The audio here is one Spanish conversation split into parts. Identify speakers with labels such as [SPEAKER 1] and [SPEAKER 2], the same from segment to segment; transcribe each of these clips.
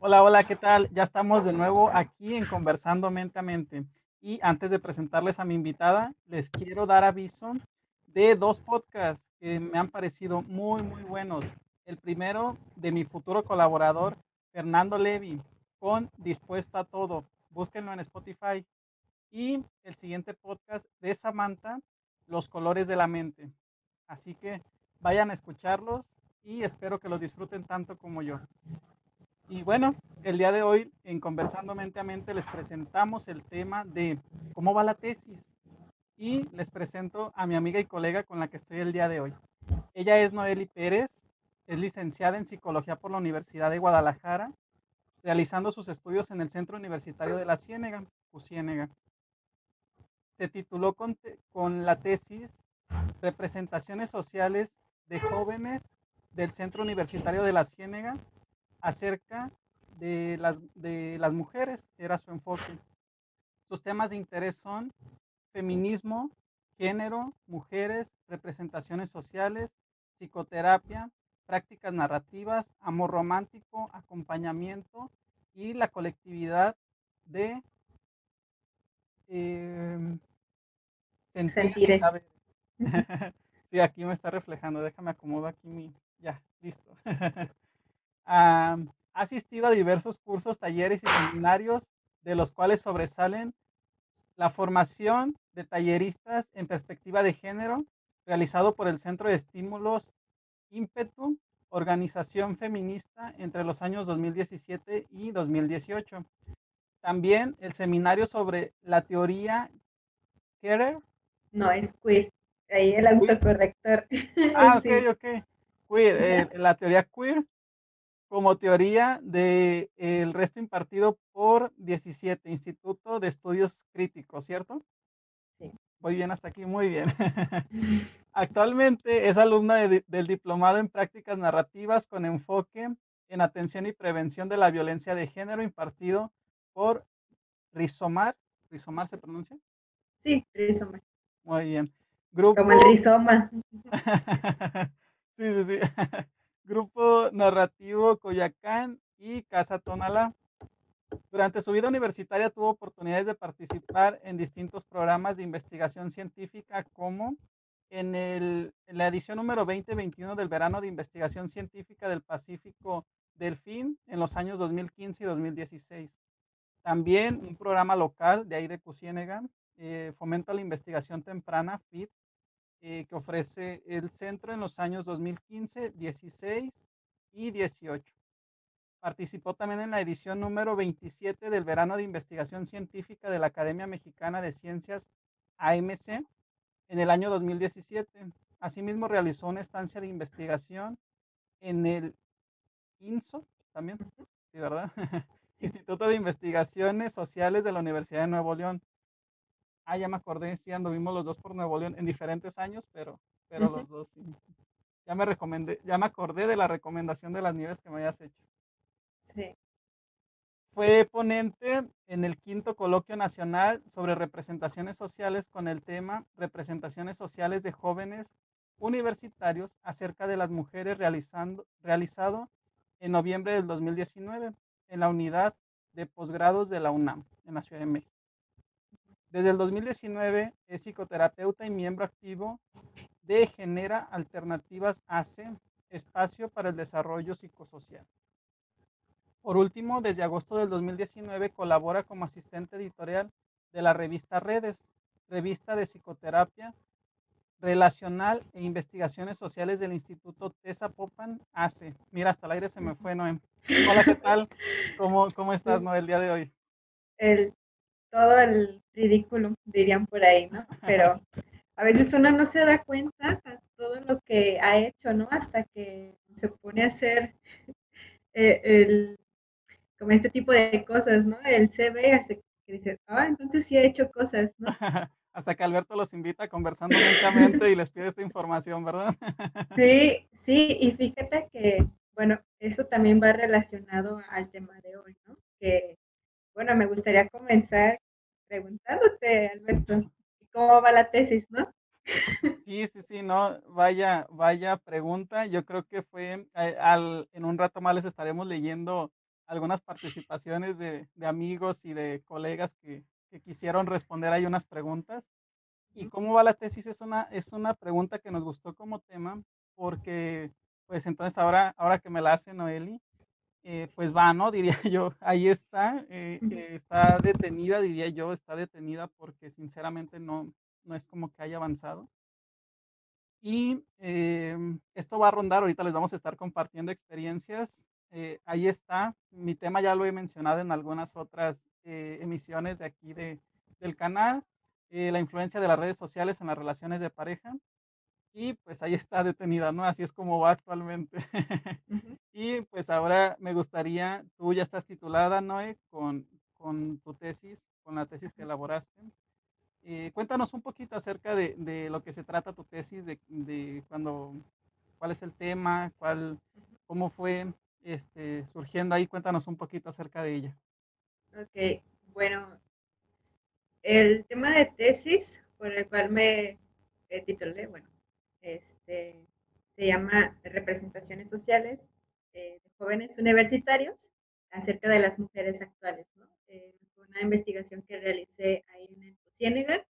[SPEAKER 1] Hola, hola, ¿qué tal? Ya estamos de nuevo aquí en Conversando Mente a Mente. Y antes de presentarles a mi invitada, les quiero dar aviso de dos podcasts que me han parecido muy, muy buenos. El primero de mi futuro colaborador, Fernando Levi, con Dispuesto a Todo. Búsquenlo en Spotify. Y el siguiente podcast de Samantha, Los Colores de la Mente. Así que vayan a escucharlos y espero que los disfruten tanto como yo. Y bueno, el día de hoy en Conversando Mente a Mente les presentamos el tema de cómo va la tesis y les presento a mi amiga y colega con la que estoy el día de hoy. Ella es Noeli Pérez, es licenciada en Psicología por la Universidad de Guadalajara, realizando sus estudios en el Centro Universitario de la Ciénega. Se tituló con, con la tesis Representaciones Sociales de Jóvenes del Centro Universitario de la Ciénega acerca de las, de las mujeres, era su enfoque. Sus temas de interés son feminismo, género, mujeres, representaciones sociales, psicoterapia, prácticas narrativas, amor romántico, acompañamiento y la colectividad de eh, sentir, sí, aquí me está reflejando. Déjame acomodar aquí mi. Ya, listo. ha asistido a diversos cursos, talleres y seminarios, de los cuales sobresalen la formación de talleristas en perspectiva de género, realizado por el Centro de Estímulos Ímpetu, organización feminista entre los años 2017 y 2018. También el seminario sobre la teoría queer.
[SPEAKER 2] No, es queer. Ahí el autocorrector.
[SPEAKER 1] Ah, ok, ok. Queer, eh, la teoría queer como teoría del el resto impartido por 17, Instituto de Estudios Críticos, ¿cierto?
[SPEAKER 2] Sí.
[SPEAKER 1] Muy bien, hasta aquí, muy bien. Actualmente es alumna del Diplomado en Prácticas Narrativas con enfoque en atención y prevención de la violencia de género impartido por Rizomar. ¿Rizomar se pronuncia?
[SPEAKER 2] Sí, Rizomar.
[SPEAKER 1] Muy bien.
[SPEAKER 2] Como el rizoma.
[SPEAKER 1] sí, sí, sí. Grupo Narrativo Coyacán y Casa Tonalá. Durante su vida universitaria tuvo oportunidades de participar en distintos programas de investigación científica como en, el, en la edición número 2021 del Verano de Investigación Científica del Pacífico Delfín en los años 2015 y 2016. También un programa local de ahí de Cusiénega, eh, Fomento a la Investigación Temprana, FIT, eh, que ofrece el centro en los años 2015, 16 y 18. Participó también en la edición número 27 del Verano de Investigación Científica de la Academia Mexicana de Ciencias AMC en el año 2017. Asimismo, realizó una estancia de investigación en el INSO, también, ¿sí, ¿verdad? Instituto de Investigaciones Sociales de la Universidad de Nuevo León. Ah, ya me acordé, sí, anduvimos los dos por Nuevo León en diferentes años, pero, pero los dos sí. Ya me recomendé, ya me acordé de la recomendación de las nieves que me hayas hecho.
[SPEAKER 2] Sí.
[SPEAKER 1] Fue ponente en el quinto coloquio nacional sobre representaciones sociales con el tema Representaciones sociales de jóvenes universitarios acerca de las mujeres realizando, realizado en noviembre del 2019 en la unidad de posgrados de la UNAM en la Ciudad de México. Desde el 2019 es psicoterapeuta y miembro activo de Genera Alternativas ACE, Espacio para el Desarrollo Psicosocial. Por último, desde agosto del 2019 colabora como asistente editorial de la revista Redes, revista de psicoterapia relacional e investigaciones sociales del Instituto Tesa Popan ACE. Mira, hasta el aire se me fue, Noé. Hola, ¿qué tal? ¿Cómo, cómo estás, Noé, el día de hoy?
[SPEAKER 2] El todo el ridículo, dirían por ahí, ¿no? Pero a veces uno no se da cuenta de todo lo que ha hecho, ¿no? Hasta que se pone a hacer eh, el, como este tipo de cosas, ¿no? El CV hace que dice, ah, entonces sí ha hecho cosas, ¿no?
[SPEAKER 1] Hasta que Alberto los invita a conversando lentamente y les pide esta información, ¿verdad?
[SPEAKER 2] sí, sí, y fíjate que, bueno, esto también va relacionado al tema de hoy, ¿no? Que bueno, me gustaría comenzar preguntándote, Alberto, ¿cómo va la tesis, no?
[SPEAKER 1] Sí, sí, sí, no, vaya, vaya pregunta. Yo creo que fue, eh, al, en un rato más les estaremos leyendo algunas participaciones de, de amigos y de colegas que, que quisieron responder ahí unas preguntas. ¿Y cómo va la tesis? Es una, es una pregunta que nos gustó como tema porque, pues entonces ahora, ahora que me la hace Noeli, eh, pues va, ¿no? Diría yo, ahí está, eh, eh, está detenida, diría yo, está detenida porque sinceramente no, no es como que haya avanzado. Y em, esto va a rondar, ahorita les vamos a estar compartiendo experiencias. ahí está, mi tema ya lo he mencionado en algunas otras emisiones de aquí de, del canal, la influencia de las redes sociales en las relaciones de pareja. Y pues ahí está detenida, ¿no? Así es como va actualmente. Y pues ahora me gustaría, tú ya estás titulada, Noé, con, con tu tesis, con la tesis que elaboraste. Eh, cuéntanos un poquito acerca de, de lo que se trata tu tesis, de, de cuando, cuál es el tema, cuál, cómo fue este, surgiendo ahí. Cuéntanos un poquito acerca de ella.
[SPEAKER 2] Ok, bueno, el tema de tesis por el cual me eh, titulé, bueno, este, se llama Representaciones Sociales eh, de Jóvenes Universitarios acerca de las mujeres actuales, ¿no? Eh, fue una investigación que realicé ahí en el Ciénegal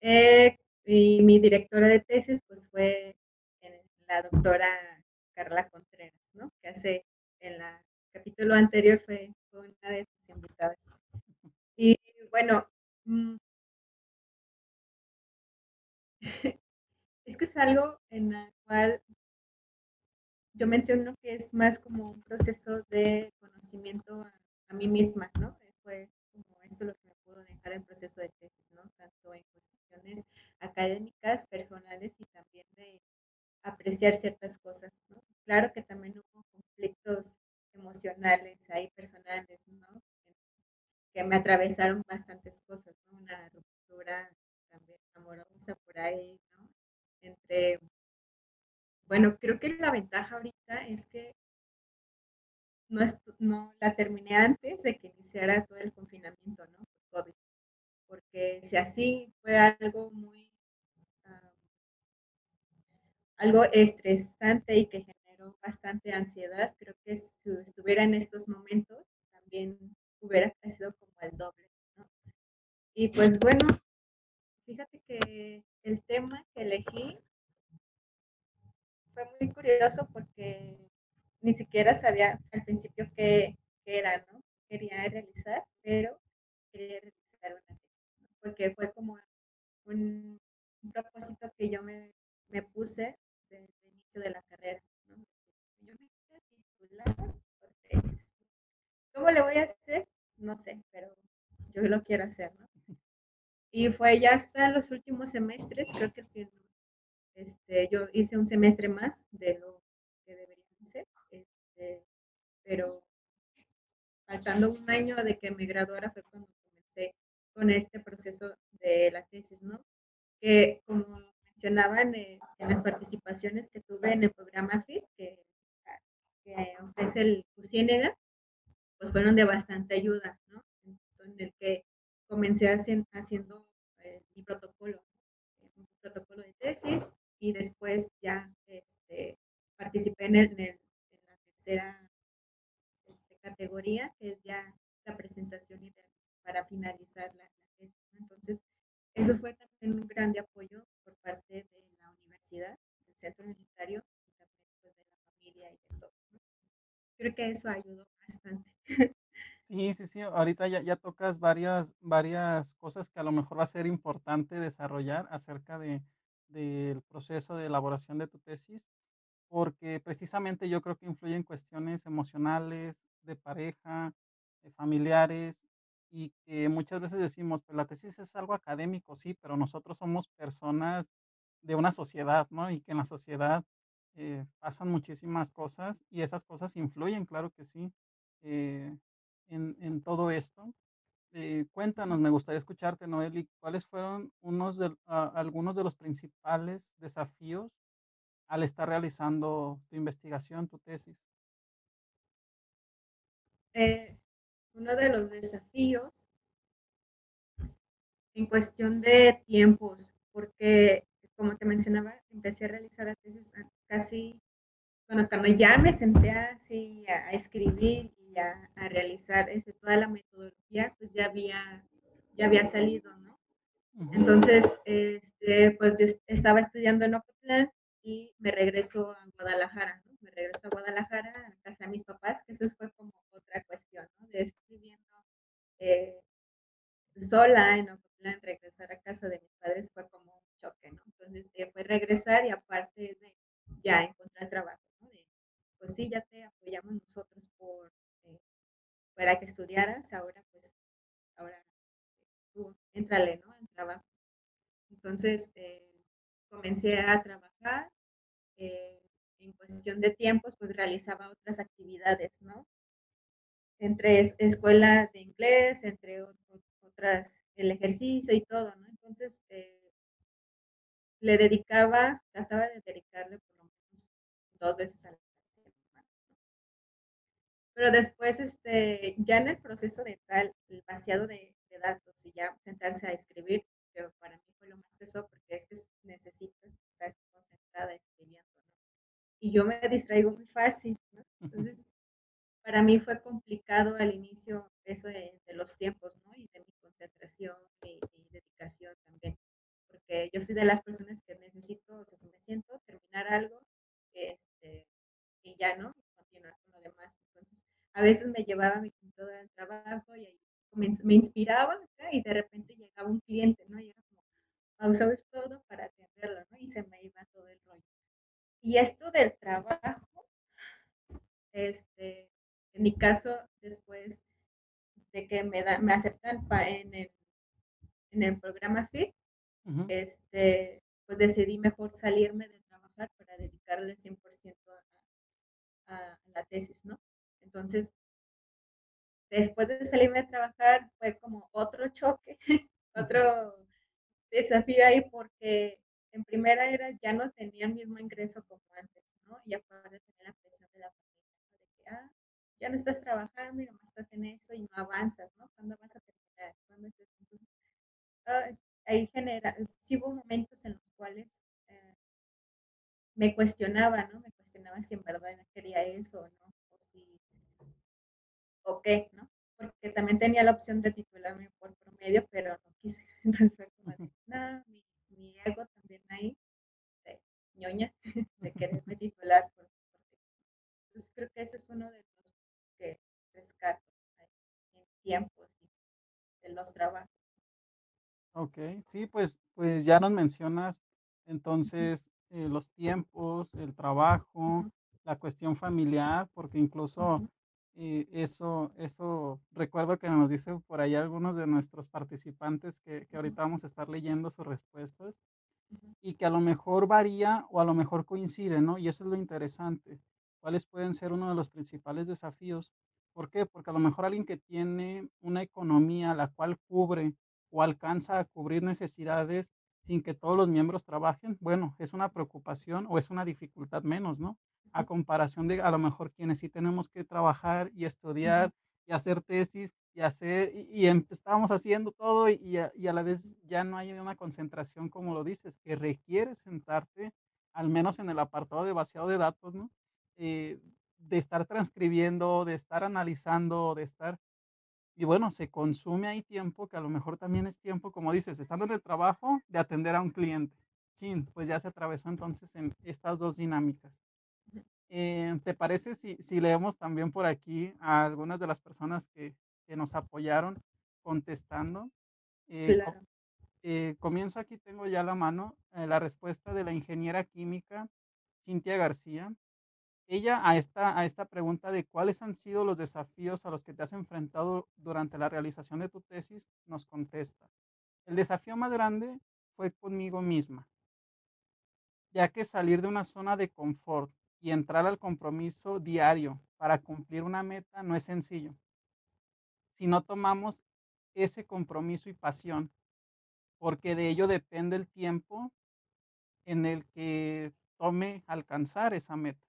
[SPEAKER 2] Eh, y mi directora de tesis, pues, fue, eh, la doctora Carla Contreras, ¿no? Que hace en la capítulo anterior fue fue una de sus invitadas. Y bueno, mm, es que es algo en la cual yo menciono que es más como un proceso de conocimiento a a mí misma, ¿no? Fue como esto lo que me pudo dejar el proceso de tesis, ¿no? Tanto en cuestiones académicas, personales y también de apreciar ciertas cosas, ¿no? Claro que también hubo conflictos emocionales ahí personales, ¿no? Que me atravesaron bastantes cosas, ¿no? Una ruptura también amorosa por ahí, ¿no? Entre, bueno, creo que la ventaja ahorita es que no, no la terminé antes de que iniciara todo el confinamiento, ¿no? COVID, porque si así fue algo muy, ah, algo estresante y que generó bastante ansiedad. Creo que si estuviera en estos momentos, también hubiera sido como el doble, ¿no? Y pues bueno, fíjate que el tema que elegí fue muy curioso porque ni siquiera sabía al principio qué, era, ¿no? Quería realizar, pero quería realizar una tesis, porque fue como un, propósito que yo me, me puse desde el inicio de la carrera, ¿no? Yo me quiero titular por tesis. ¿Cómo le voy a hacer? No sé, pero yo lo quiero hacer, ¿no? Y fue ya hasta los últimos semestres, creo que este, yo hice un semestre más de lo que debería hacer, este, pero faltando un año de que me graduara fue cuando comencé con este proceso de la tesis, ¿no? Que como mencionaban eh, en las participaciones que tuve en el programa FIT, que, que ofrece el CUSIENEGA, pues fueron de bastante ayuda, ¿no? En el que comencé haciendo, eh, mi protocolo, ¿no? un protocolo de tesis y después ya este, participé en, el, en, la tercera este, categoría, que es ya la presentación y para finalizar la, la tesis. Entonces, eso fue también un grande apoyo por parte de la universidad, del centro universitario y también pues, de la familia y de todo. Creo que eso ayudó bastante.
[SPEAKER 1] Sí, sí, sí, ahorita ya, tocas varias, varias cosas que a lo mejor va a ser importante desarrollar acerca de, del proceso de elaboración de tu tesis. Porque precisamente yo creo que influyen cuestiones emocionales, de pareja, de familiares, y que muchas veces decimos, pues la tesis es algo académico, sí, pero nosotros somos personas de una sociedad, ¿no? Y que en la sociedad eh, pasan muchísimas cosas y esas cosas influyen, claro que sí, eh, en, en todo esto. Eh, cuéntanos, me gustaría escucharte, Noeli, ¿cuáles fueron unos de, algunos de los principales desafíos al estar realizando tu investigación, tu tesis.
[SPEAKER 2] Eh, uno de los desafíos en cuestión de tiempos, porque como te mencionaba, empecé a realizar la tesis casi, bueno, cuando ya me senté así a escribir y y a, realizar ese, toda la metodología, pues ya había, ya había salido, ¿no? Entonces, este, pues yo est- estaba estudiando en Ocotlán y me regreso a Guadalajara, ¿no? Me regreso a Guadalajara, a casa de mis papás, que eso fue como otra cuestión, ¿no? De estar viviendo eh, sola en Ocotlán, regresar a casa de mis padres fue como un choque, ¿no? Entonces, eh, fue regresar y aparte de ya encontrar trabajo, ¿no? De, pues sí, ya te apoyamos nosotros por, para que estudiaras, ahora pues, ahora tú, éntrale, ¿no? En trabajo. Entonces, eh, comencé a trabajar, eh, en cuestión de tiempos, pues realizaba otras actividades, ¿no? Entre es- escuela de inglés, entre ot- ot- otras, el ejercicio y todo, ¿no? Entonces, eh, le dedicaba, trataba de dedicarle por lo menos dos veces a la. Pero después, este, ya en el proceso de tal, el vaciado de, de datos y ya sentarse a escribir, que para mí fue lo más pesado porque es que necesitas estar concentrada escribiendo, ¿no? Y yo me distraigo muy fácil, ¿no? Entonces, para mí fue complicado al inicio eso de, de los tiempos, ¿no? Y de mi concentración y, y dedicación también, porque yo soy de las personas que necesito, o sea, si me siento, terminar algo, este, y ya, ¿no? Continuar con lo demás. A veces me llevaba mi computadora al trabajo y ahí comenz- me inspiraba y de repente llegaba un cliente, ¿no? Y era como pausar todo para atenderlo, ¿no? Y se me iba todo el rollo. Y esto del trabajo, este, en mi caso, después de que me, da, me aceptan pa- en, el, en el programa FIT, este, pues decidí mejor salirme de trabajar para dedicarle 100% a, a, a la tesis, ¿no? Entonces, después de salirme a trabajar fue como otro choque, otro desafío ahí porque en primera era ya no tenía el mismo ingreso como antes, ¿no? Y aparte tenía la presión de la familia. De que, ah, ya no estás trabajando y nomás estás en eso y no avanzas, ¿no? ¿Cuándo vas a terminar? ¿Cuándo es esto? Entonces, ah, ahí genera, sí hubo momentos en los cuales eh, me cuestionaba, ¿no? Me cuestionaba si en verdad quería eso o no, o qué, ¿no? Porque también tenía la opción de titularme por promedio, pero no quise. Entonces fue como de, no, mi, mi ego también ahí, de ñoña, de quererme titular. Por, porque, entonces creo que ese es uno de los que rescato en tiempos y de los trabajos.
[SPEAKER 1] Okey, sí, pues pues ya nos mencionas, entonces, eh, los tiempos, el trabajo, la cuestión familiar, porque incluso, eh, eso eso recuerdo que nos dice por ahí algunos de nuestros participantes que que ahorita vamos a estar leyendo sus respuestas, y que a lo mejor varía o a lo mejor coincide, ¿no? Y eso es lo interesante. ¿Cuáles pueden ser uno de los principales desafíos? ¿Por qué? Porque a lo mejor alguien que tiene una economía la cual cubre o alcanza a cubrir necesidades sin que todos los miembros trabajen, bueno, es una preocupación o es una dificultad menos, ¿no? A comparación de a lo mejor quienes sí tenemos que trabajar y estudiar y hacer tesis y hacer y y em estábamos haciendo todo y a y a la vez ya no hay una concentración, como lo dices, que requiere sentarte, al menos en el apartado de vaciado de datos, ¿no? Eh, de estar transcribiendo, de estar analizando, de estar y bueno, se consume ahí tiempo que a lo mejor también es tiempo, como dices, estando en el trabajo, de atender a un cliente. Chin, pues ya se atravesó entonces en estas 2 dinámicas. Eh, ¿te parece si si leemos también por aquí a algunas de las personas que que nos apoyaron contestando? Eh,
[SPEAKER 2] Claro,
[SPEAKER 1] eh, comienzo aquí, tengo ya la mano, la respuesta de la ingeniera química Cintia García. Ella a esta a esta pregunta de cuáles han sido los desafíos a los que te has enfrentado durante la realización de tu tesis, nos contesta: "El desafío más grande fue conmigo misma, ya que salir de una zona de confort y entrar al compromiso diario para cumplir una meta no es sencillo. Si no tomamos ese compromiso y pasión, porque de ello depende el tiempo en el que tome alcanzar esa meta.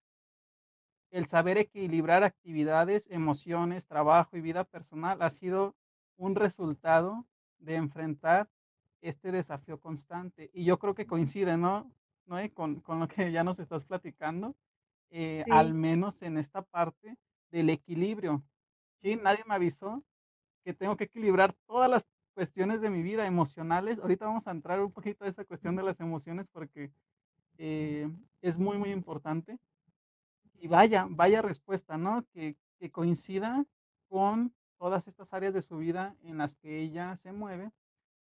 [SPEAKER 1] El saber equilibrar actividades, emociones, trabajo y vida personal ha sido un resultado de enfrentar este desafío constante. Y yo creo que coincide, ¿no? Noé? Con, con lo que ya nos estás platicando, eh, al
[SPEAKER 2] Sí,
[SPEAKER 1] menos en esta parte del equilibrio. chin, nadie me avisó que tengo que equilibrar todas las cuestiones de mi vida emocionales. Ahorita vamos a entrar un poquito a esa cuestión de las emociones porque eh, es muy, muy importante. Y vaya, vaya respuesta, ¿no? Que, que coincida con todas estas áreas de su vida en las que ella se mueve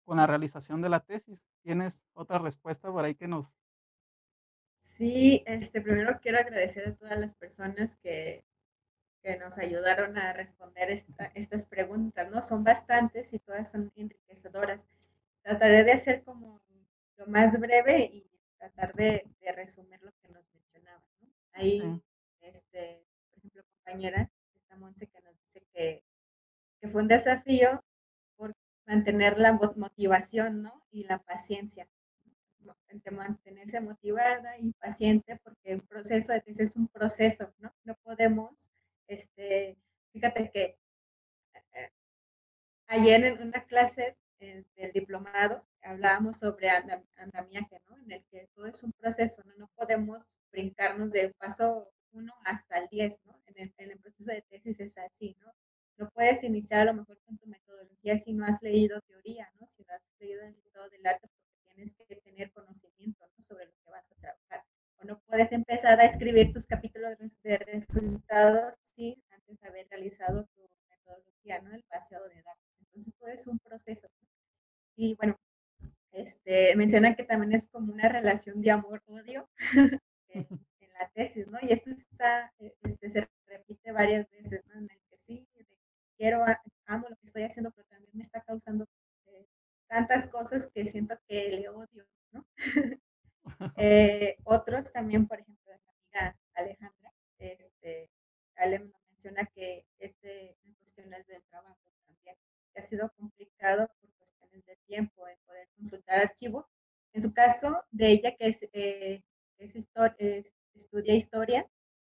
[SPEAKER 1] con la realización de la tesis. ¿Tienes otra respuesta por ahí que nos...
[SPEAKER 2] Sí, este, primero quiero agradecer a todas las personas que, que nos ayudaron a responder esta- estas preguntas, ¿no? Son bastantes y todas son enriquecedoras. Trataré de hacer como lo más breve y tratar de, de resumir lo que nos mencionaba, ¿no? Ahí,
[SPEAKER 1] Sí,
[SPEAKER 2] este, por ejemplo, compañera, esta Monse que nos dice que, que fue un desafío por mantener la mo- motivación, ¿no? Y la paciencia. Entre mantenerse motivada y paciente, porque un proceso de es un proceso, ¿no? No podemos, este, fíjate que eh, Ayer en una clase eh, del diplomado hablábamos sobre andam- andamiaje, ¿no? En el que todo es un proceso, ¿no? No podemos brincarnos del paso uno hasta el 10, ¿no? En el, en el proceso de tesis es así, ¿no? No puedes iniciar a lo mejor con tu metodología si no has leído teoría, ¿no? Si no has leído el estado del arte, tienes que tener conocimiento, ¿no? Sobre lo que vas a trabajar. O no puedes empezar a escribir tus capítulos de resultados sin antes haber realizado tu metodología, ¿no? El vaciado de datos. Entonces, todo es un proceso. Y bueno, este, mencionan que también es como una relación de amor-odio en, en, la tesis, ¿no? Y esto está, este, se repite varias veces, ¿no? En el que sí, quiero, amo lo que estoy haciendo, pero también me está causando tantas cosas que siento que le odio, ¿no? eh, otros también, por ejemplo, la amiga Alejandra, este, Ale menciona que este, en cuestiones del trabajo también, que ha sido complicado por cuestiones de tiempo en poder consultar archivos. En su caso, de ella que es, eh, es, histori es estudia historia,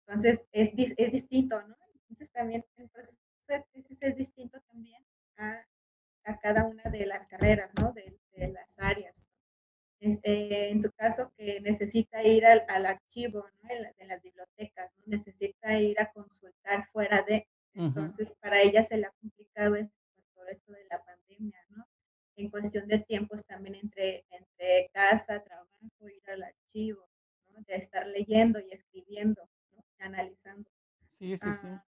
[SPEAKER 2] entonces es, es, distinto, ¿no? Entonces también el de es distinto también a, a cada una de las carreras, ¿no? De, de las áreas. Este, en su caso, que necesita ir al, al archivo ¿no? en, la, en, las bibliotecas, ¿no? necesita ir a consultar fuera de, entonces uh -huh. para ella se le ha complicado esto, todo esto de la pandemia, ¿no? En cuestión de tiempos también entre, entre casa, trabajo, ir al archivo, ¿no? De estar leyendo y escribiendo, ¿no? Analizando.
[SPEAKER 1] Sí, sí, sí.
[SPEAKER 2] Ah,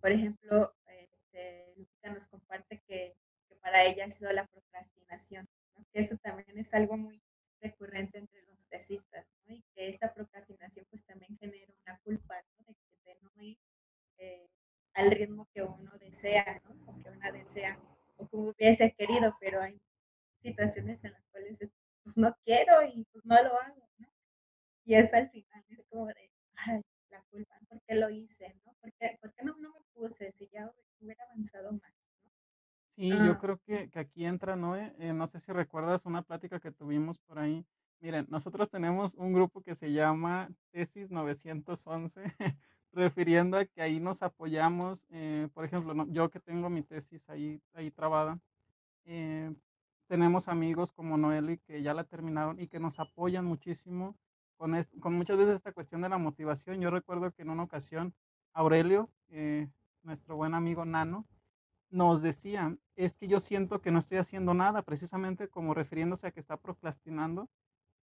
[SPEAKER 2] por ejemplo, este, Lupita nos comparte que, que para ella ha sido la procrastinación, que eso también es algo muy recurrente entre los tesistas, ¿no? y que esta procrastinación pues también genera una culpa ¿no? de, de, no ir eh, al ritmo que uno desea, ¿no? o que una desea, o como hubiese querido, pero hay situaciones en las cuales es, pues no quiero y pues no lo hago, ¿no? Y eso al final es como de, ay, la culpa, ¿por qué lo hice? ¿no? ¿Por qué, por qué no, no, me puse si ya hubiera avanzado más? ¿no?
[SPEAKER 1] Sí, ah. yo creo que, que, aquí entra, ¿no? Eh, no sé si recuerdas una plática que tuvimos por ahí. Miren, nosotros tenemos un grupo que se llama Tesis 911, refiriendo a que ahí nos apoyamos. Eh, por ejemplo, no, yo que tengo mi tesis ahí, ahí trabada, eh, tenemos amigos como Noeli que ya la terminaron y que nos apoyan muchísimo con, es, con muchas veces esta cuestión de la motivación. Yo recuerdo que en una ocasión Aurelio, eh, nuestro buen amigo Nano, nos decía, es que yo siento que no estoy haciendo nada, precisamente como refiriéndose a que está procrastinando.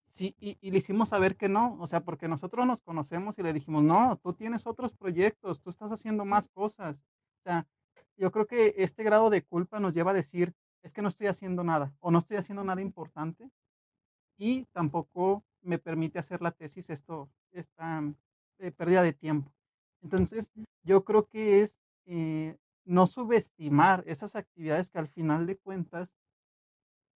[SPEAKER 1] Sí, y, y, le hicimos saber que no, o sea, porque nosotros nos conocemos y le dijimos, no, tú tienes otros proyectos, tú estás haciendo más cosas. O sea, yo creo que este grado de culpa nos lleva a decir, es que no estoy haciendo nada o no estoy haciendo nada importante y tampoco me permite hacer la tesis esto, esta eh, pérdida de tiempo. Entonces, yo creo que es eh, no subestimar esas actividades que al final de cuentas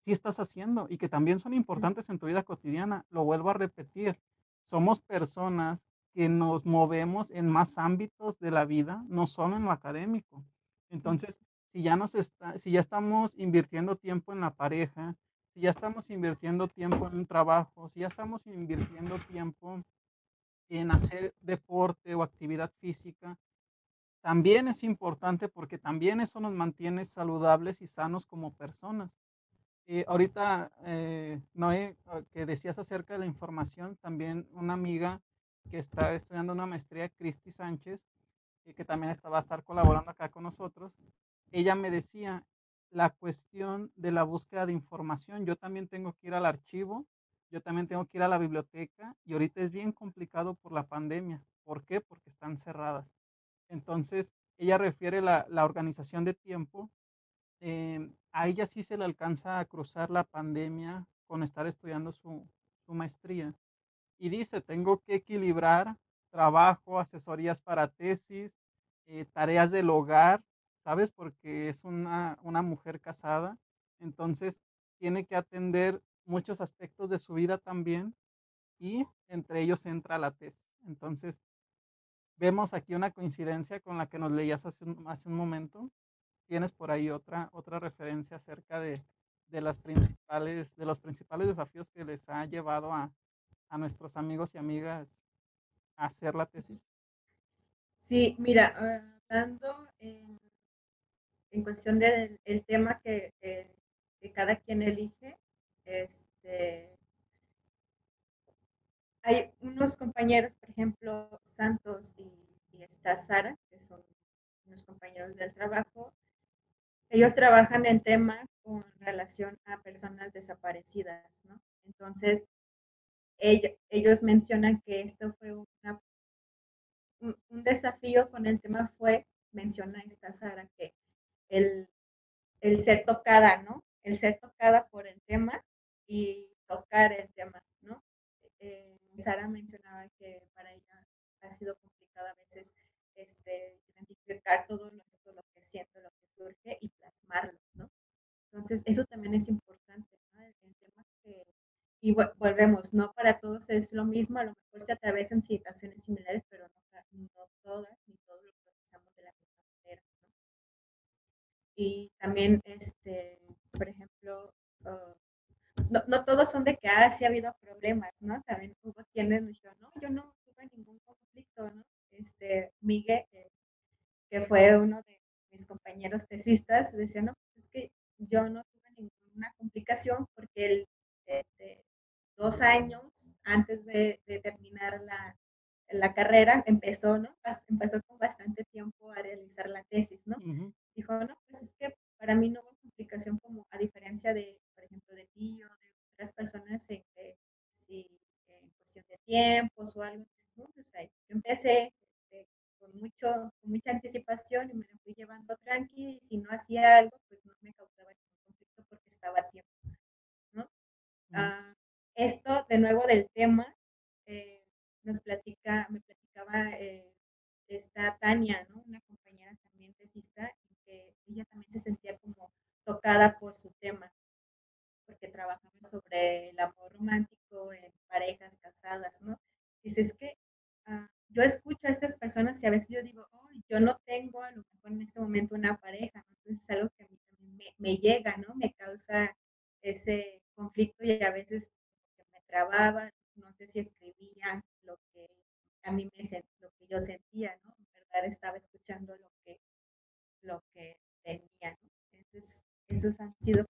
[SPEAKER 1] sí estás haciendo y que también son importantes en tu vida cotidiana. Lo vuelvo a repetir, somos personas que nos movemos en más ámbitos de la vida, no solo en lo académico. Entonces, si ya, nos está, si ya estamos invirtiendo tiempo en la pareja, si ya estamos invirtiendo tiempo en un trabajo, si ya estamos invirtiendo tiempo en hacer deporte o actividad física, también es importante porque también eso nos mantiene saludables y sanos como personas. Eh, ahorita, eh, Noé, que decías acerca de la información, también una amiga que está estudiando una maestría, Cristi Sánchez, y que también esta va a estar colaborando acá con nosotros, ella me decía la cuestión de la búsqueda de información. Yo también tengo que ir al archivo, yo también tengo que ir a la biblioteca y ahorita es bien complicado por la pandemia. ¿Por qué? Porque están cerradas. Entonces, ella refiere la, la organización de tiempo. em, a ella sí se le alcanza a cruzar la pandemia con estar estudiando su, su maestría. Y dice, tengo que equilibrar trabajo, asesorías para tesis, eh, tareas del hogar, ¿sabes? Porque es una, una mujer casada, entonces tiene que atender muchos aspectos de su vida también y entre ellos entra la tesis. Entonces, vemos aquí una coincidencia con la que nos leías hace un, hace un momento. Tienes por ahí otra, otra referencia acerca de, de las principales, de los principales desafíos que les ha llevado a, a nuestros amigos y amigas a hacer la tesis.
[SPEAKER 2] Sí, mira, hablando en, cuestión del el tema que, que- que cada quien elige, este, hay unos compañeros, por ejemplo, Santos y, y está Sara, que son unos compañeros del trabajo, ellos trabajan en temas con relación a personas desaparecidas, ¿no? Entonces, ellos, mencionan que esto fue una- un, un desafío con el tema fue, menciona esta Sara, que el, el ser tocada, ¿no? El ser tocada por el tema y tocar el tema, ¿no? Eh, Sara mencionaba que para ella ha sido complicado a veces este, identificar todo lo, todo lo que siento, lo que surge y plasmarlo, ¿no? Entonces, eso también es importante, ¿no? El, el tema que, y volvemos, no para todos es lo mismo, a lo mejor se atraviesan situaciones similares, pero no, no todas ni todos lo procesamos de la misma manera, ¿no? Y también, este, por ejemplo, ah, no, no todos son de que, ah, sí ha habido problemas, ¿no? También hubo quienes me dijeron, no, yo no tuve ningún conflicto, ¿no? Este, Miguel, eh, que fue uno de mis compañeros tesistas, decía, no, pues es que yo no tuve ninguna complicación porque él, este, dos años antes de, de terminar la, la carrera, empezó, ¿no? Empezó con bastante tiempo a realizar la tesis, ¿no? Dijo, no, pues es que para mí no hubo complicación como a diferencia de, por ejemplo, de otras personas en si en cuestión de tiempos o algo, ¿no? O sea, yo empecé este, con, mucho, con mucha anticipación y me lo fui llevando tranqui y si no hacía algo, pues no me causaba ningún conflicto porque estaba a tiempo, ¿no?
[SPEAKER 1] ujú,
[SPEAKER 2] Ah, esto, de nuevo, del tema, eh, nos platica, me platicaba eh, esta Tania, ¿no? Una compañera también tesista, que ella también se sentía como tocada por su tema, porque trabajamos sobre el amor romántico en parejas casadas, ¿no? Dice, es que ah, yo escucho a estas personas y a veces yo digo, oh, yo no tengo a lo mejor en este momento una pareja, ¿no? Entonces es algo que a mí también me, me llega, ¿no? Me causa ese conflicto y a veces que me trababa, no sé si escribía lo que a mí me lo que yo sentía, ¿no? En verdad estaba escuchando lo que, lo que tenía, ¿no? Entonces, esos han sido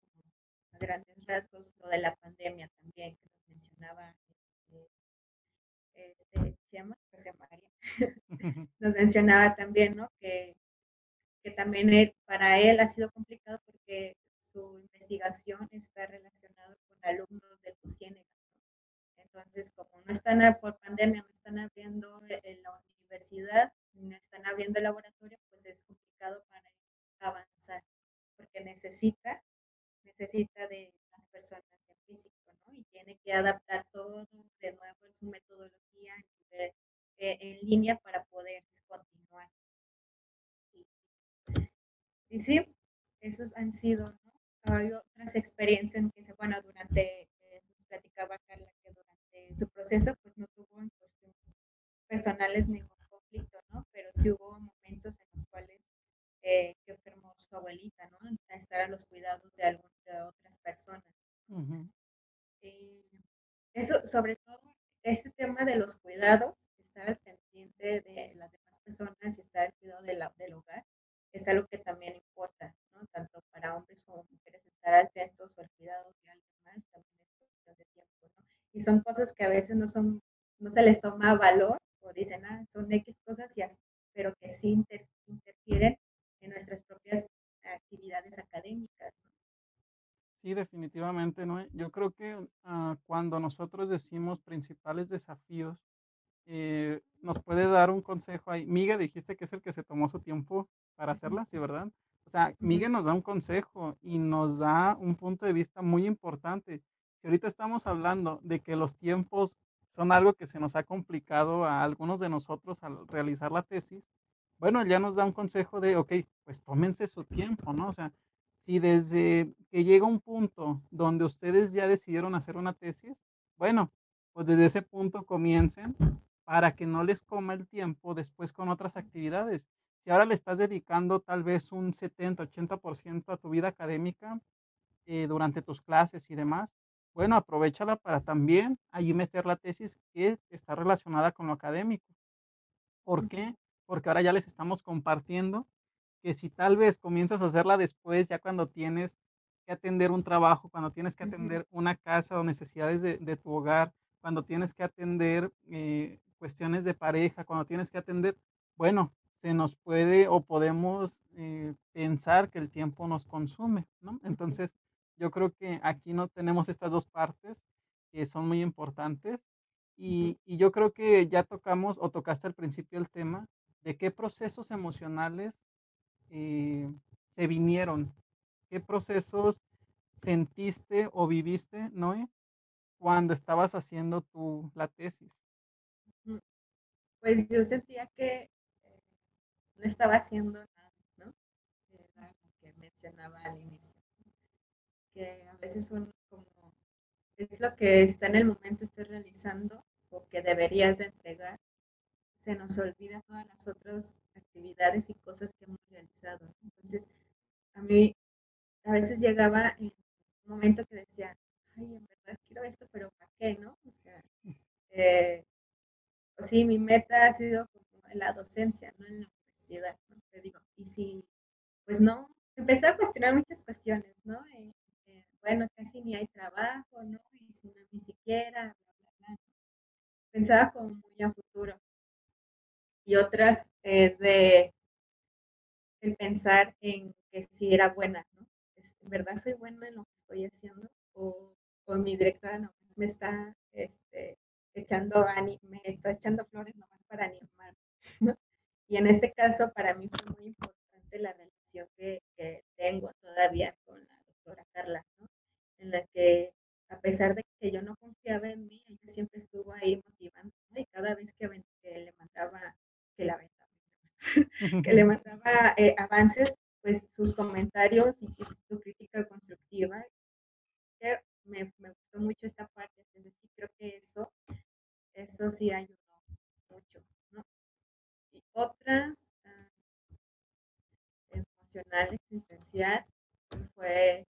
[SPEAKER 2] grandes rasgos lo de la pandemia también, que nos mencionaba este, este Chema, José María, nos mencionaba también, ¿no? Que, que también él- para él ha sido complicado porque su investigación está relacionada con alumnos de Luciénaga. Entonces, como no están a- por pandemia, no están abriendo e- en la universidad, no están abriendo el laboratorio, pues es complicado para avanzar, porque necesita, necesita de las personas en físico, ¿no? Y tiene que adaptar todo de nuevo en su metodología en, eh, en línea para poder continuar. Y, y sí, esos han sido, ¿no? Hay otras experiencias en que, se, bueno, durante, eh, platicaba Carla que durante su proceso, pues no tuvo en cuestión personales ningún conflicto, ¿no? Pero sí hubo momentos en los cuales eh, que enfermó su abuelita, ¿no? A estar a los cuidados de, algún, de otras personas.
[SPEAKER 1] ujú,
[SPEAKER 2] Eh, eso, sobre todo, este tema de los cuidados, estar al pendiente de las demás personas y estar al cuidado de la, del hogar, es algo que también importa, ¿no? Tanto para hombres como mujeres, estar atentos o al cuidado de alguien más, también es cuestión de tiempo, ¿no? Y son cosas que a veces no son, no se les toma valor, o dicen, ah, son X cosas, y hasta, pero que sí interfieren en nuestras propias actividades académicas.
[SPEAKER 1] Sí, definitivamente, ¿no? Yo creo que ah, cuando nosotros decimos principales desafíos, eh, nos puede dar un consejo ahí. Miguel, dijiste que es el que se tomó su tiempo para hacerla, ¿sí, verdad? O sea, Miguel nos da un consejo y nos da un punto de vista muy importante. Si ahorita estamos hablando de que los tiempos son algo que se nos ha complicado a algunos de nosotros al realizar la tesis, bueno, ya nos da un consejo de, ok, pues tómense su tiempo, ¿no? O sea, si desde que llega un punto donde ustedes ya decidieron hacer una tesis, bueno, pues desde ese punto comiencen para que no les coma el tiempo después con otras actividades. Si ahora le estás dedicando tal vez un 70, 80% a tu vida académica eh, durante tus clases y demás, bueno, aprovechala para también allí meter la tesis que está relacionada con lo académico. ¿Por qué? Porque ahora ya les estamos compartiendo que si tal vez comienzas a hacerla después, ya cuando tienes que atender un trabajo, cuando tienes que atender una casa o necesidades de, de tu hogar, cuando tienes que atender eh, cuestiones de pareja, cuando tienes que atender, bueno, se nos puede o podemos eh, pensar que el tiempo nos consume, ¿no? Entonces, yo creo que aquí no tenemos estas dos partes que son muy importantes y, y yo creo que ya tocamos o tocaste al principio el tema de qué procesos emocionales eh, se vinieron, qué procesos sentiste o viviste, Noé, cuando estabas haciendo tu, la tesis.
[SPEAKER 2] Pues yo sentía que eh, no estaba haciendo nada, ¿no? Era lo que mencionaba al inicio. Que a veces son como, es lo que está en el momento, estoy realizando o que deberías de entregar. Se nos olvida todas las otras actividades y cosas que hemos realizado. Entonces, a mí a veces llegaba en un momento que decía, ay, en verdad quiero esto, pero ¿para qué, no? O sea, eh, pues sí, mi meta ha sido como la docencia, ¿no? En la universidad, ¿no? Te digo, y si, pues no, empecé a cuestionar muchas cuestiones, ¿no? Eh, eh, bueno, casi ni hay trabajo, ¿no? Y si no, ni siquiera, bla, bla, bla. Pensaba como muy a futuro. Y otras es de pensar en que si era buena, ¿no? ¿En verdad soy buena en lo que estoy haciendo? O, o mi directora no, me está este, echando me está echando flores nomás para animar. ¿no? Y en este caso, para mí fue muy importante la relación que, tengo todavía con la doctora Carla, ¿no? en la que a pesar de que yo no confiaba en mí, ella siempre estuvo ahí motivando, y cada vez que le mandaba, que la que le mandaba eh, avances, pues sus comentarios y su crítica constructiva, me, me, gustó mucho esta parte, entonces sí creo que eso, eso sí ayudó mucho, ¿no? Y otra uh, emocional, existencial, pues fue,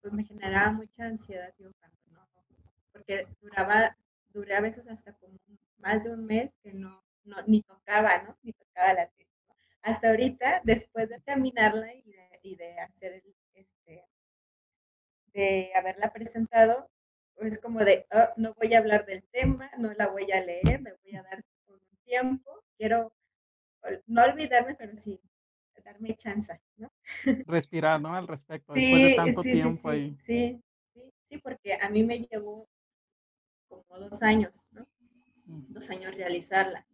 [SPEAKER 2] pues me generaba mucha ansiedad y un ¿no? Porque duraba, duré a veces hasta como más de un mes que no, no ni tocaba, ¿no? Ni tocaba la tesis. Hasta ahorita, después de terminarla y de, y de hacer el, este, de haberla presentado, es como de, oh, no voy a hablar del tema, no la voy a leer, me voy a dar un tiempo, quiero no olvidarme, pero sí darme chance, ¿no?
[SPEAKER 1] Respirar, ¿no? Al respecto, después de tanto
[SPEAKER 2] sí,
[SPEAKER 1] tiempo
[SPEAKER 2] sí,
[SPEAKER 1] ahí.
[SPEAKER 2] Sí, sí, sí, porque a mí me llevó como dos años, ¿no? Dos años realizarla,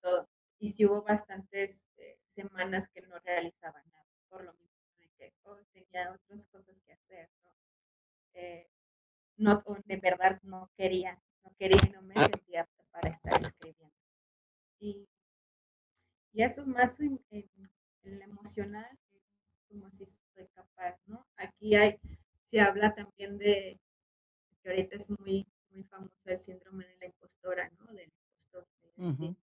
[SPEAKER 2] todo. Y sí hubo bastantes eh, semanas que no realizaba nada, por lo mismo de que oh, tenía otras cosas que hacer, ¿no? Eh, no, de verdad no quería, no quería y no me sentía para estar escribiendo. Y, y eso más en, en, en, emocional, como si soy capaz, ¿no? Aquí hay, se habla también de, que ahorita es muy, muy famoso el síndrome de la impostora, ¿no? Del impostor. Uh -huh.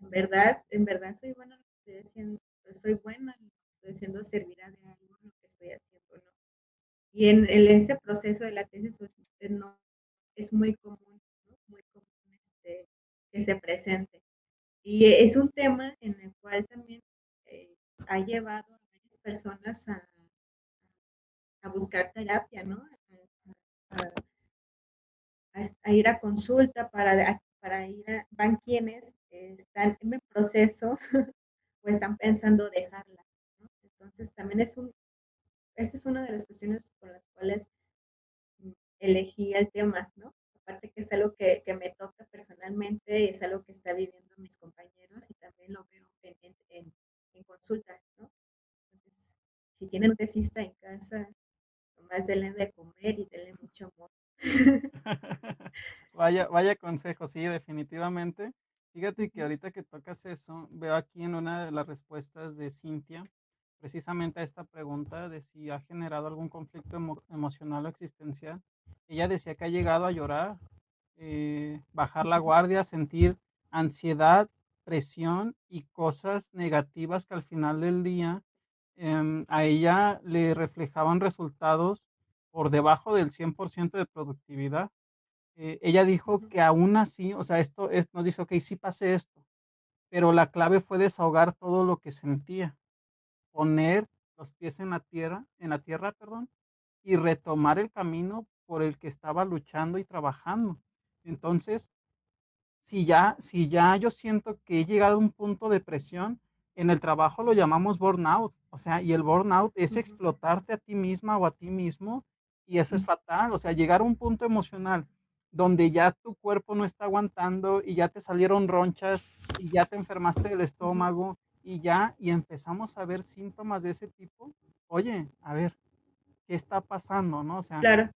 [SPEAKER 2] En verdad, en verdad soy buena en lo que estoy haciendo, soy buena en lo que estoy haciendo, servirá de algo lo que estoy haciendo, ¿no? Y en, ese proceso de la tesis pues, no, es muy común, ¿no? muy común este, que se presente. Y es un tema en el cual también eh, ha llevado a varias personas a, a buscar terapia, ¿no? A, ir a consulta para, para ir van quienes están en el proceso o están pensando dejarla. Entonces, también es un esta es una de las cuestiones por las cuales, mm, elegí el tema, ¿no? Aparte que es algo que que me toca personalmente, es algo que está viviendo mis compañeros, y también lo veo en en en consulta, ¿no? Entonces, si tienen un tesista en casa, nomás denle de comer y denle mucho amor.
[SPEAKER 1] Vaya vaya consejo, sí, definitivamente. Fíjate que ahorita que tocas eso, veo aquí en una de las respuestas de Cintia, precisamente a esta pregunta de si ha generado algún conflicto emo emocional o existencial. Ella decía que ha llegado a llorar, eh, bajar la guardia, sentir ansiedad, presión y cosas negativas que al final del día, em, a ella le reflejaban resultados por debajo del 100% de productividad. Eh, ella dijo que aún así, o sea, esto es nos dice: "Okey, sí pasé esto", pero la clave fue desahogar todo lo que sentía, poner los pies en la tierra en la tierra, perdón, y retomar el camino por el que estaba luchando y trabajando. Entonces, si ya si ya yo siento que he llegado a un punto de presión, en el trabajo lo llamamos burnout, o sea, y el burnout es explotarte a ti misma o a ti mismo, y eso es fatal, o sea, llegar a un punto emocional donde ya tu cuerpo no está aguantando y ya te salieron ronchas y ya te enfermaste del estómago y ya y empezamos a ver síntomas de ese tipo. Oye, a ver, ¿qué está pasando?, ¿no? O sea,
[SPEAKER 2] Claro.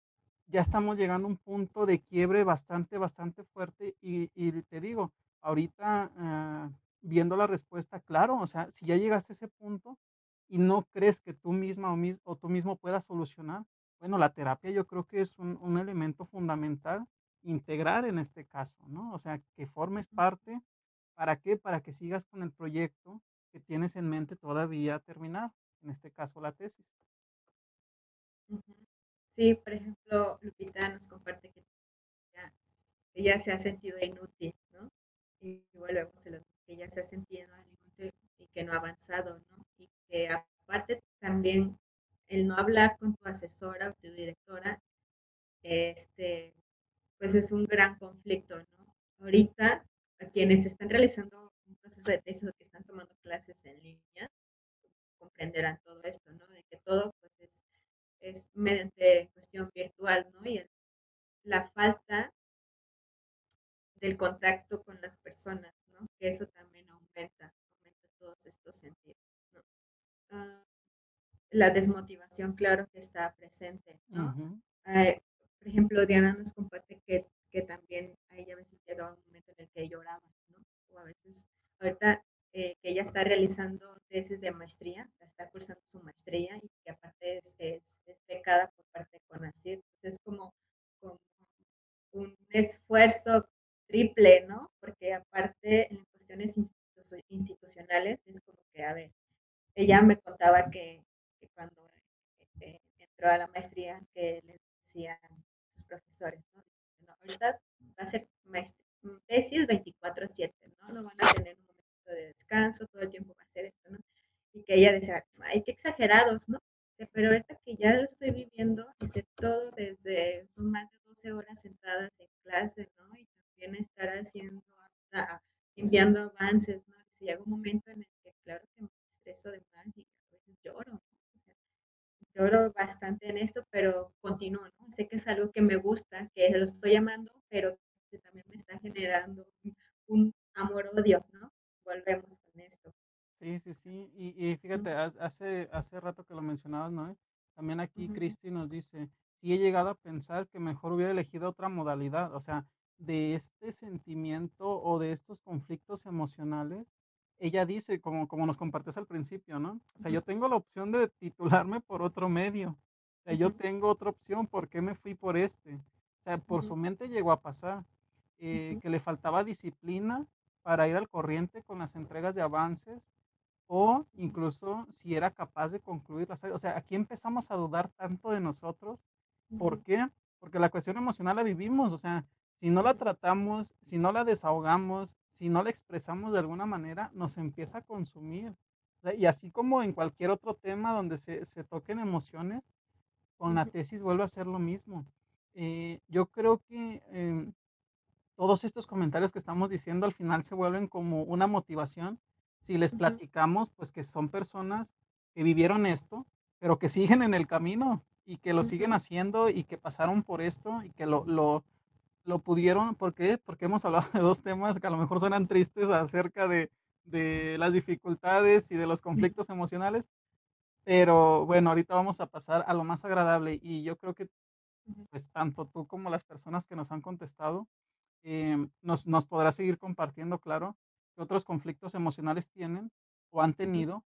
[SPEAKER 1] ya estamos llegando a un punto de quiebre bastante, bastante fuerte y y te digo, ahorita, ah, viendo la respuesta, claro, o sea, si ya llegaste a ese punto y no crees que tú misma o mis o tú mismo puedas solucionar, bueno, la terapia yo creo que es un un elemento fundamental integrar en este caso, ¿no? O sea, que formes parte, ¿para qué? Para que sigas con el proyecto que tienes en mente todavía terminar, en este caso, la tesis.
[SPEAKER 2] Sí, por ejemplo, Lupita nos comparte que ella ella se ha sentido inútil, ¿no? Y volvemos a lo que ella se ha sentido inútil y que no ha avanzado, ¿no? Y que aparte también el no hablar con tu asesora o tu directora, este, pues es un gran conflicto, ¿no? Ahorita, a quienes están realizando un proceso de tesis o que están tomando clases en línea, comprenderán todo esto, ¿no? De que todo, pues, es es mediante cuestión virtual, ¿no? Y el la falta del contacto con las personas, ¿no? Que eso también aumenta, aumenta todos estos sentidos, ¿no? Ah, la desmotivación, claro que está presente, ¿no? Eh, por ejemplo, Diana nos comparte que, que también a ella a veces llegaba un momento en el que lloraba, ¿no? O a veces, ahorita eh, que ella está realizando tesis de maestría, o sea, está cursando su maestría y que aparte es, es, es por parte de CONACYT, pues es como, un esfuerzo triple, ¿no? Porque aparte en cuestiones institu- institucionales es como que, a ver, ella me contaba que, cuando eh, entró a la maestría, que le decían profesores, ¿no? No, ahorita va a ser maestría, tesis 24/7, ¿no? No van a tener un momento de descanso, todo el tiempo va a ser esto, ¿no? Y que ella decía, ay, qué exagerados, ¿no? Pero ahorita que ya lo estoy viviendo, hice todo desde, son más de 12 horas sentadas en clase, ¿no? Y también estar haciendo, ah, enviando avances, ¿no? Si llega un momento en el que, claro que me estreso de más y a veces lloro, ¿no? Lloro bastante en esto, pero continúo, ¿no? Sé que es algo que me gusta, que lo estoy amando, pero que también me está generando un, amor-odio, ¿no? Volvemos con esto.
[SPEAKER 1] Sí, sí, sí. Y y fíjate, hace hace rato que lo mencionabas, ¿no? También aquí
[SPEAKER 2] ujú,
[SPEAKER 1] Cristi nos dice: "Sí he llegado a pensar que mejor hubiera elegido otra modalidad". O sea, de este sentimiento o de estos conflictos emocionales, ella dice, como como nos compartías al principio, ¿no? O sea, yo tengo la opción de titularme por otro medio. O sea, yo tengo otra opción, ¿por qué me fui por este? O sea, por su mente llegó a pasar, eh, que le faltaba disciplina para ir al corriente con las entregas de avances, o incluso si era capaz de concluirlas. O sea, aquí empezamos a dudar tanto de nosotros, ¿por qué? Porque la cuestión emocional la vivimos, o sea, si no la tratamos, si no la desahogamos, si no la expresamos de alguna manera, nos empieza a consumir. Sea, y así como en cualquier otro tema donde se se toquen emociones, con la tesis vuelve a ser lo mismo. Eh, yo creo que, em, todos estos comentarios que estamos diciendo al final se vuelven como una motivación si les platicamos, pues, que son personas que vivieron esto, pero que siguen en el camino y que lo siguen haciendo y que pasaron por esto y que lo lo lo pudieron, ¿por qué? Porque hemos hablado de 2 temas que a lo mejor suenan tristes acerca de de las dificultades y de los conflictos emocionales, pero bueno, ahorita vamos a pasar a lo más agradable y yo creo que, pues, tanto tú como las personas que nos han contestado, em, nos nos podrás seguir compartiendo, claro, qué otros conflictos emocionales tienen o han tenido,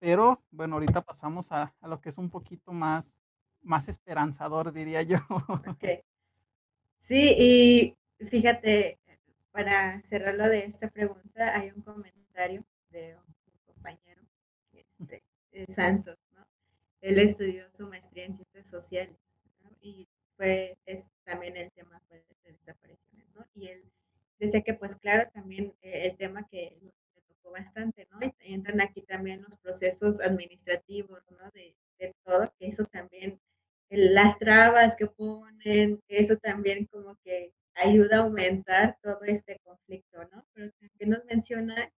[SPEAKER 1] pero bueno, ahorita pasamos a a lo que es un poquito más más esperanzador, diría yo.
[SPEAKER 2] Okey. Sí, y fíjate, para cerrar lo de esta pregunta, hay un comentario de un compañero, este, Santos, ¿no? Él estudió su maestría en ciencias sociales, ¿no? Y fue es también el tema fue de desapariciones, ¿no? Y él decía que, pues, claro, también, eh, el tema que le tocó bastante, ¿no? Y entran aquí también los procesos administrativos, ¿no? De de todo, que eso también, las trabas que ponen, eso también como que ayuda a aumentar todo este conflicto, ¿no? Pero también nos menciona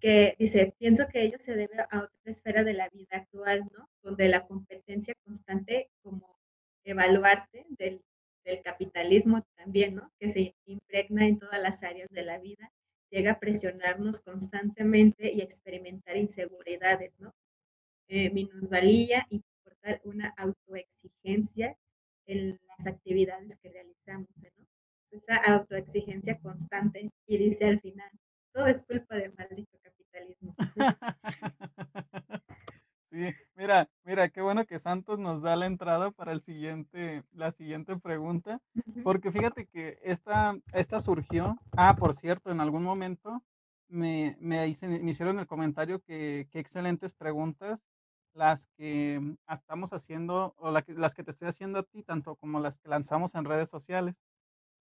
[SPEAKER 2] que dice: "Pienso que ello se debe a otra esfera de la vida actual, ¿no? Donde la competencia constante como evaluarte del del capitalismo también, ¿no? Que se impregna en todas las áreas de la vida, llega a presionarnos constantemente y a experimentar inseguridades, ¿no? Eh, minusvalía y una autoexigencia en las actividades que realizamos, ¿no? Esa autoexigencia constante", y dice al final: "Todo es culpa del maldito capitalismo".
[SPEAKER 1] Sí, mira mira, qué bueno que Santos nos da la entrada para el siguiente la siguiente pregunta, porque fíjate que esta esta surgió ah, por cierto, en algún momento me me hice me hicieron el comentario que qué excelentes preguntas las que estamos haciendo o la que las que te estoy haciendo a ti, tanto como las que lanzamos en redes sociales.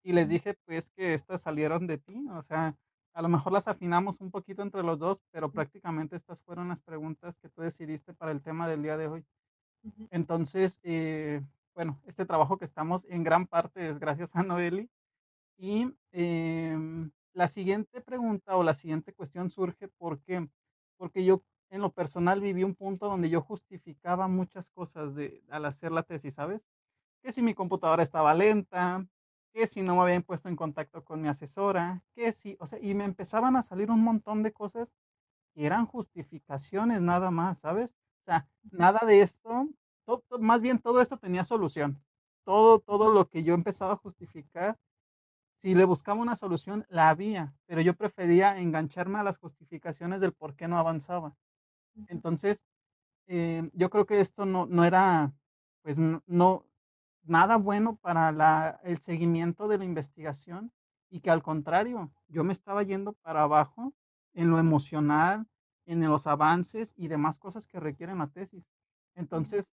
[SPEAKER 1] Y les dije, pues, que estas salieron de ti, o sea, a lo mejor las afinamos un poquito entre los 2, pero
[SPEAKER 2] Mm.
[SPEAKER 1] prácticamente estas fueron las preguntas que tú decidiste para el tema del día de hoy. Entonces, eh, bueno, este trabajo que estamos en gran parte es gracias a Noely. Y, em, la siguiente pregunta o la siguiente cuestión surge, ¿por qué? Porque yo en lo personal viví un punto donde yo justificaba muchas cosas de al hacer la tesis, ¿sabes? Que si mi computadora estaba lenta, que si no me habían puesto en contacto con mi asesora, que si, o sea, y me empezaban a salir un montón de cosas que eran justificaciones nada más, ¿sabes? O sea, nada de esto, to to más bien todo esto tenía solución. Todo todo lo que yo empezaba a justificar, si le buscaba una solución, la había, pero yo prefería engancharme a las justificaciones del por qué no avanzaba. Entonces, em, yo creo que esto no no era, pues, no nada bueno para la el seguimiento de la investigación, y que al contrario, yo me estaba yendo para abajo en lo emocional, en los avances y demás cosas que requieren la tesis. Entonces,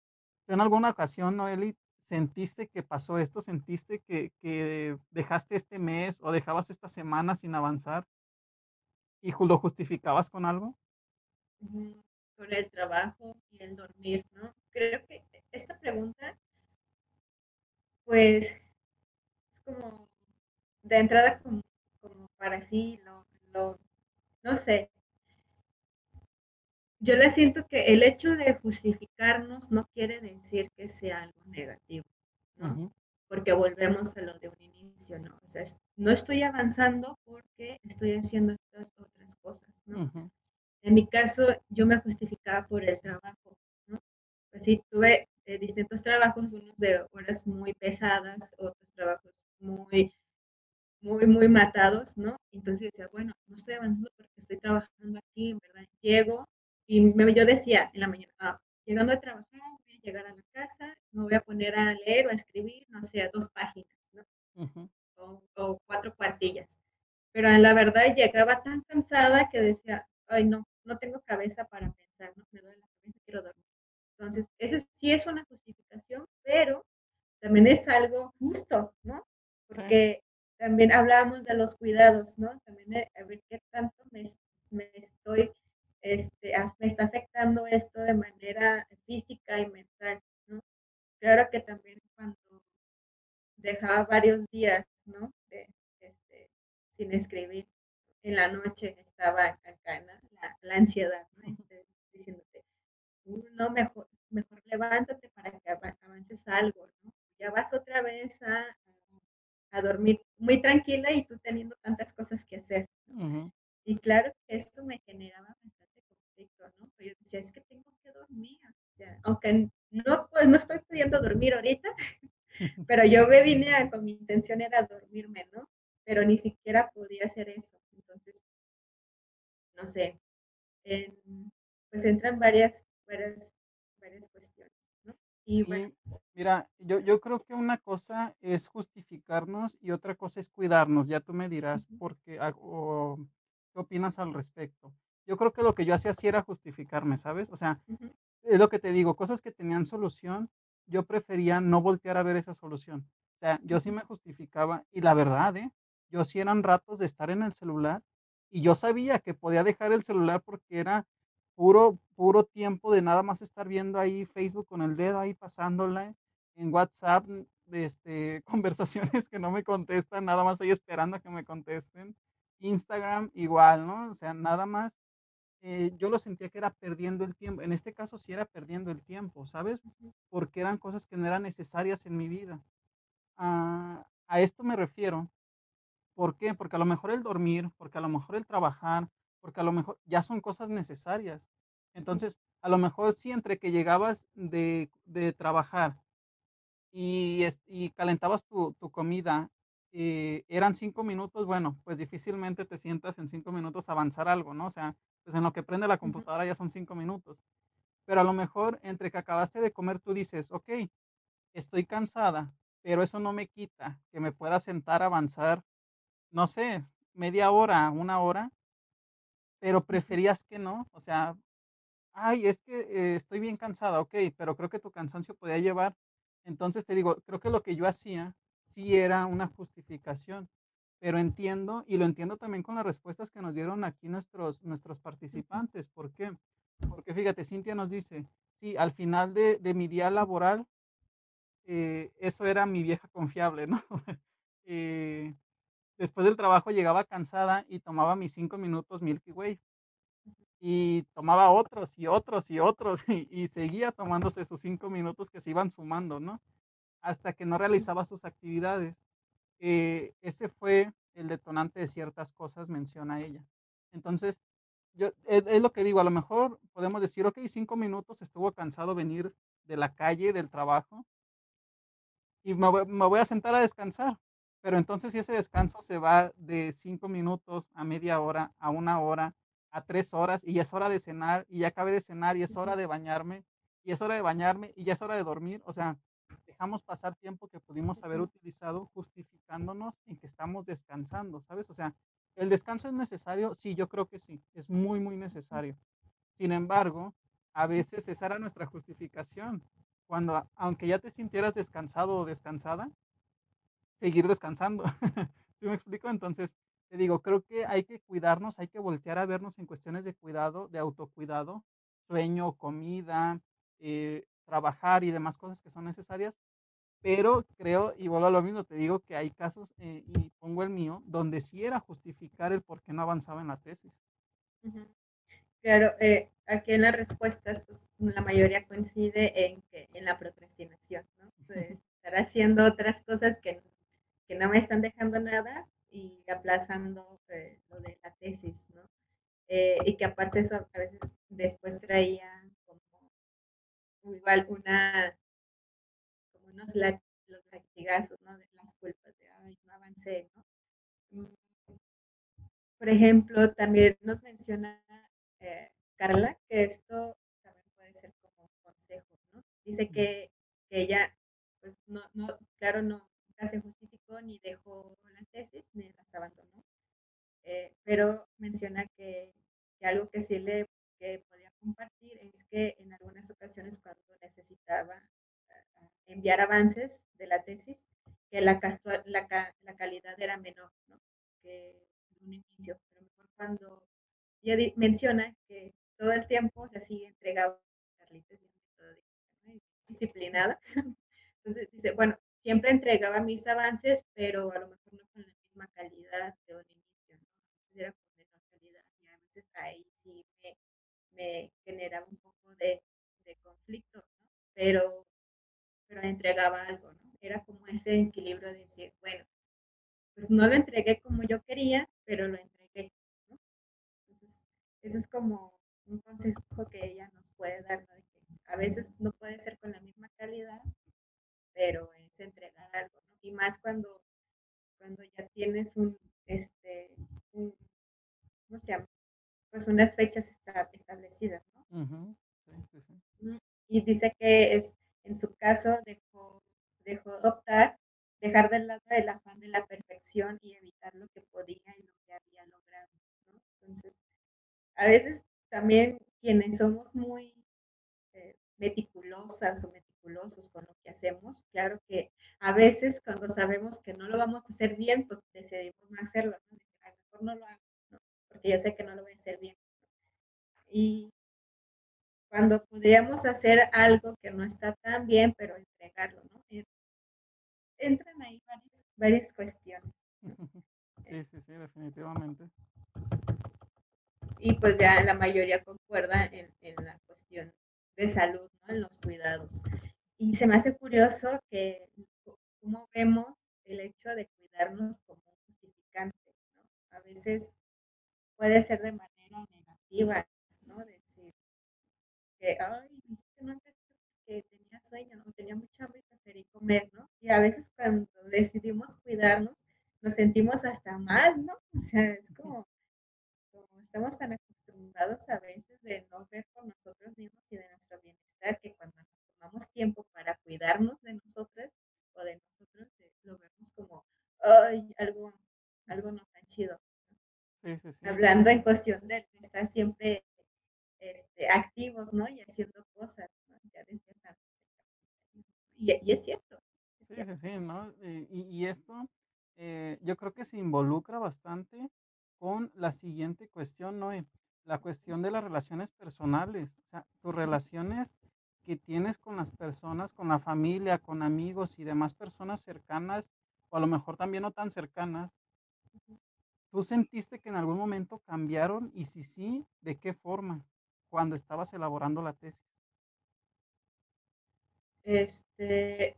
[SPEAKER 1] ¿tú en alguna ocasión, Noely, sentiste que pasó esto? ¿Sentiste que que dejaste este mes o dejabas esta semana sin avanzar? ¿Y lo justificabas con algo?
[SPEAKER 2] Con el trabajo y el dormir, ¿no? Creo que esta pregunta pues, es como de entrada como como para sí lo lo no sé. Yo le siento que el hecho de justificarnos no quiere decir que sea algo negativo, ¿no? Porque volvemos a lo de un inicio, ¿no? O sea, no estoy avanzando porque estoy haciendo estas otras cosas, ¿no? En mi caso, yo me justificaba por el trabajo, ¿no? Pues sí, tuve, eh, distintos trabajos, unos de horas muy pesadas, otros trabajos muy muy, muy matados, ¿no? Entonces, decía: "Bueno, no estoy avanzando porque estoy trabajando aquí", en verdad. Llego y me yo decía en la mañana: "Ah, llegando a trabajar, voy a llegar a la casa, me voy a poner a leer o a escribir, no sé, 2 páginas", ¿no? O o 4 cuartillas. Pero en la verdad llegaba tan cansada que decía: "Ay, no, no tengo cabeza para pensar, ¿no? Me duele la cabeza, quiero dormir". Entonces, eso sí es una justificación, pero también es algo justo, ¿no?
[SPEAKER 1] Sí.
[SPEAKER 2] Porque también hablábamos de los cuidados, ¿no? También, eh, a ver qué tanto me es me estoy, este, me está afectando esto de manera física y mental, ¿no? Claro que también cuando dejaba varios días, ¿no? De, este, sin escribir, en la noche estaba acá, ¿no? La la ansiedad, ¿no? Entonces, diciéndote, "Uh, no, mejor mejor levántate para que ava avances algo", ¿no? Ya vas otra vez a a dormir muy tranquila y tú teniendo tantas cosas que hacer, ¿no?
[SPEAKER 1] Ujú.
[SPEAKER 2] Y claro que esto me generaba bastante conflicto, ¿no? Pero yo decía: "Es que tengo que dormir", o sea, aunque no, pues, no estoy pudiendo dormir ahorita, pero yo me vine a con mi intención era dormirme, ¿no? Pero ni siquiera podía hacer eso. No sé, en pues, entran varias varias varias cuestiones, ¿no? Y bueno
[SPEAKER 1] Sí, mira, yo yo creo que una cosa es justificarnos y otra cosa es cuidarnos, ya tú me dirás
[SPEAKER 2] Ujú.
[SPEAKER 1] por qué o qué opinas al respecto. Yo creo que lo que yo hacía sí era justificarme, ¿sabes? O sea, es lo que te digo, cosas que tenían solución, yo prefería no voltear a ver esa solución. O sea, yo sí me justificaba y la verdad, ¿eh? Yo sí eran ratos de estar en el celular y yo sabía que podía dejar el celular porque era puro puro tiempo de nada más estar viendo ahí Facebook con el dedo ahí pasándole, en WhatsApp, este, conversaciones que no me contestan, nada más ahí esperando a que me contesten. Instagram igual, ¿no? O sea, nada más, eh, yo lo sentía que era perdiendo el tiempo. En este caso, sí era perdiendo el tiempo, ¿sabes? Porque eran cosas que no eran necesarias en mi vida. Ah, a esto me refiero, ¿por qué? Porque a lo mejor el dormir, porque a lo mejor el trabajar, porque a lo mejor ya son cosas necesarias. Entonces, a lo mejor sí, entre que llegabas de de trabajar y, y calentabas tu tu comida, eh, eran 5 minutos, bueno, pues, difícilmente te sientas en 5 minutos a avanzar algo, ¿no? O sea, pues, en lo que prende la computadora ya son 5 minutos. Pero a lo mejor entre que acabaste de comer, tú dices: "Okey, estoy cansada, pero eso no me quita que me pueda sentar a avanzar, no sé, media hora, 1 hora". Pero preferías que no, o sea, "Ay, es que, eh, estoy bien cansada", okey, pero creo que tu cansancio podía llevar entonces, te digo, creo que lo que yo hacía sí era una justificación, pero entiendo, y lo entiendo también con las respuestas que nos dieron aquí nuestros nuestros participantes, ¿por qué? Porque fíjate, Cintia nos dice: "Sí, al final de de mi día laboral, eh, eso era mi vieja confiable", ¿no? Eh, después del trabajo llegaba cansada y tomaba mis 5 minutos Milky Way. Y tomaba otros, y otros, y otros, y y seguía tomándose sus 5 minutos que se iban sumando, ¿no? Hasta que no realizaba sus actividades. Eh, ese fue el detonante de ciertas cosas, menciona ella. Entonces, yo es es lo que digo, a lo mejor podemos decir: "Okey, 5 minutos, estuvo cansado venir de la calle, del trabajo" "y me voy a sentar a descansar". Pero entonces, si ese descanso se va de 5 minutos a media hora, a 1 hora, a 3 horas, y ya es hora de cenar, y ya acabé de cenar, y es hora de bañarme, y es hora de bañarme, y ya es hora de dormir, o sea, dejamos pasar tiempo que pudimos haber utilizado justificándonos en que estamos descansando, ¿sabes? O sea, ¿el descanso es necesario? Sí, yo creo que sí, es muy, muy necesario. Sin embargo, a veces esa era nuestra justificación, cuando aunque ya te sintieras descansado o descansada seguir descansando, ¿sí me explico? Entonces, te digo, creo que hay que cuidarnos, hay que voltear a vernos en cuestiones de cuidado, de autocuidado, sueño, comida, eh, trabajar y demás cosas que son necesarias, pero creo, y vuelvo a lo mismo, te digo que hay casos, eh, y pongo el mío, donde sí era justificar el por qué no avanzaba en la tesis.
[SPEAKER 2] Claro, eh, aquí en las respuestas, pues, la mayoría coincide en que en la procrastinación, ¿no? De estar haciendo otras cosas que que no me están dejando nada y aplazando, eh, lo de la tesis, ¿no? Eh, y que aparte eso a veces después traía como igual una como unos lat los latigazos, ¿no? De las culpas de: "Ay, no avancé", ¿no? Mm. Por ejemplo, también nos menciona, eh, Carla, que esto también puede ser como un consejo, ¿no? Dice que que ella, pues, no no, claro, no, se justificó, ni dejó la tesis, ni las abandonó. Eh, pero menciona que que algo que sí le que podía compartir es que en algunas ocasiones cuando necesitaba, enviar avances de la tesis, que la la la calidad era menor, ¿no? Que en un inicio, a lo mejor cuando ella di menciona que todo el tiempo, o sea, sí entregaba Carlitos disciplinada. Entonces, dice: "Bueno, siempre entregaba mis avances, pero a lo mejor no con la misma calidad de un inicio, ¿no? Era con menor calidad, y a veces ahí sí me generaba un poco de, conflicto, ¿no? Pero, pero entregaba algo, ¿no? Era como ese equilibrio de decir, bueno, pues no lo entregué como yo quería, pero lo entregué, ¿no? Entonces, eso es como un consejo que ella nos puede dar, ¿no? A veces no puede ser con la misma calidad, pero es entregar algo, ¿no? Y más cuando, cuando ya tienes un, este, un, ¿cómo se llama? Pues unas fechas esta- establecidas, ¿no?
[SPEAKER 1] Ujú. Sí, sí, sí.
[SPEAKER 2] Y dice que es, en su caso dejó, dejó optar, dejar de lado el afán de la perfección y evitar lo que podía y lo que había logrado, ¿no? Entonces, a veces también quienes somos muy eh, meticulosas o meticulosos con lo que hacemos, claro que a veces cuando sabemos que no lo vamos a hacer bien, pues decidimos no hacerlo, que, "Ay, mejor no lo hago, ¿no? Porque yo sé que no lo voy a hacer bien. Y cuando podríamos hacer algo que no está tan bien, pero entregarlo, ¿no? Eh, Entran ahí varias, varias cuestiones.
[SPEAKER 1] Sí, sí, sí, definitivamente.
[SPEAKER 2] Y pues ya la mayoría concuerda en, en la cuestión de salud, ¿no? En los cuidados. Y se me hace curioso que cómo vemos el hecho de cuidarnos como un justificante, ¿no? A veces puede ser de manera negativa, ¿no? Decir que, ay, no que tenía sueño, ¿no? Tenía mucha hambre y preferí comer, ¿no? Y a veces cuando decidimos cuidarnos, nos sentimos hasta mal, ¿no? O sea, es como, como estamos tan acostumbrados a veces de no ver por nosotros mismos y de nuestro bienestar, que cuando tomamos tiempo para cuidarnos de nosotras o de nosotros, eh, lo vemos como, ay, algo, algo no tan chido.
[SPEAKER 1] Sí, sí, sí.
[SPEAKER 2] Hablando en cuestión de estar siempre este, activos, ¿no? Y haciendo cosas, ¿no? Ya decías antes. Y, y es cierto. es
[SPEAKER 1] Sí,
[SPEAKER 2] cierto.
[SPEAKER 1] sí, sí, ¿no? Eh, y, y esto eh, yo creo que se involucra bastante con la siguiente cuestión, ¿no? La cuestión de las relaciones personales, o sea, tus relaciones que tienes con las personas, con la familia, con amigos y demás personas cercanas, o a lo mejor también no tan cercanas, ¿tú sentiste que en algún momento cambiaron? Y si sí, ¿de qué forma? Cuando estabas elaborando la tesis.
[SPEAKER 2] Este,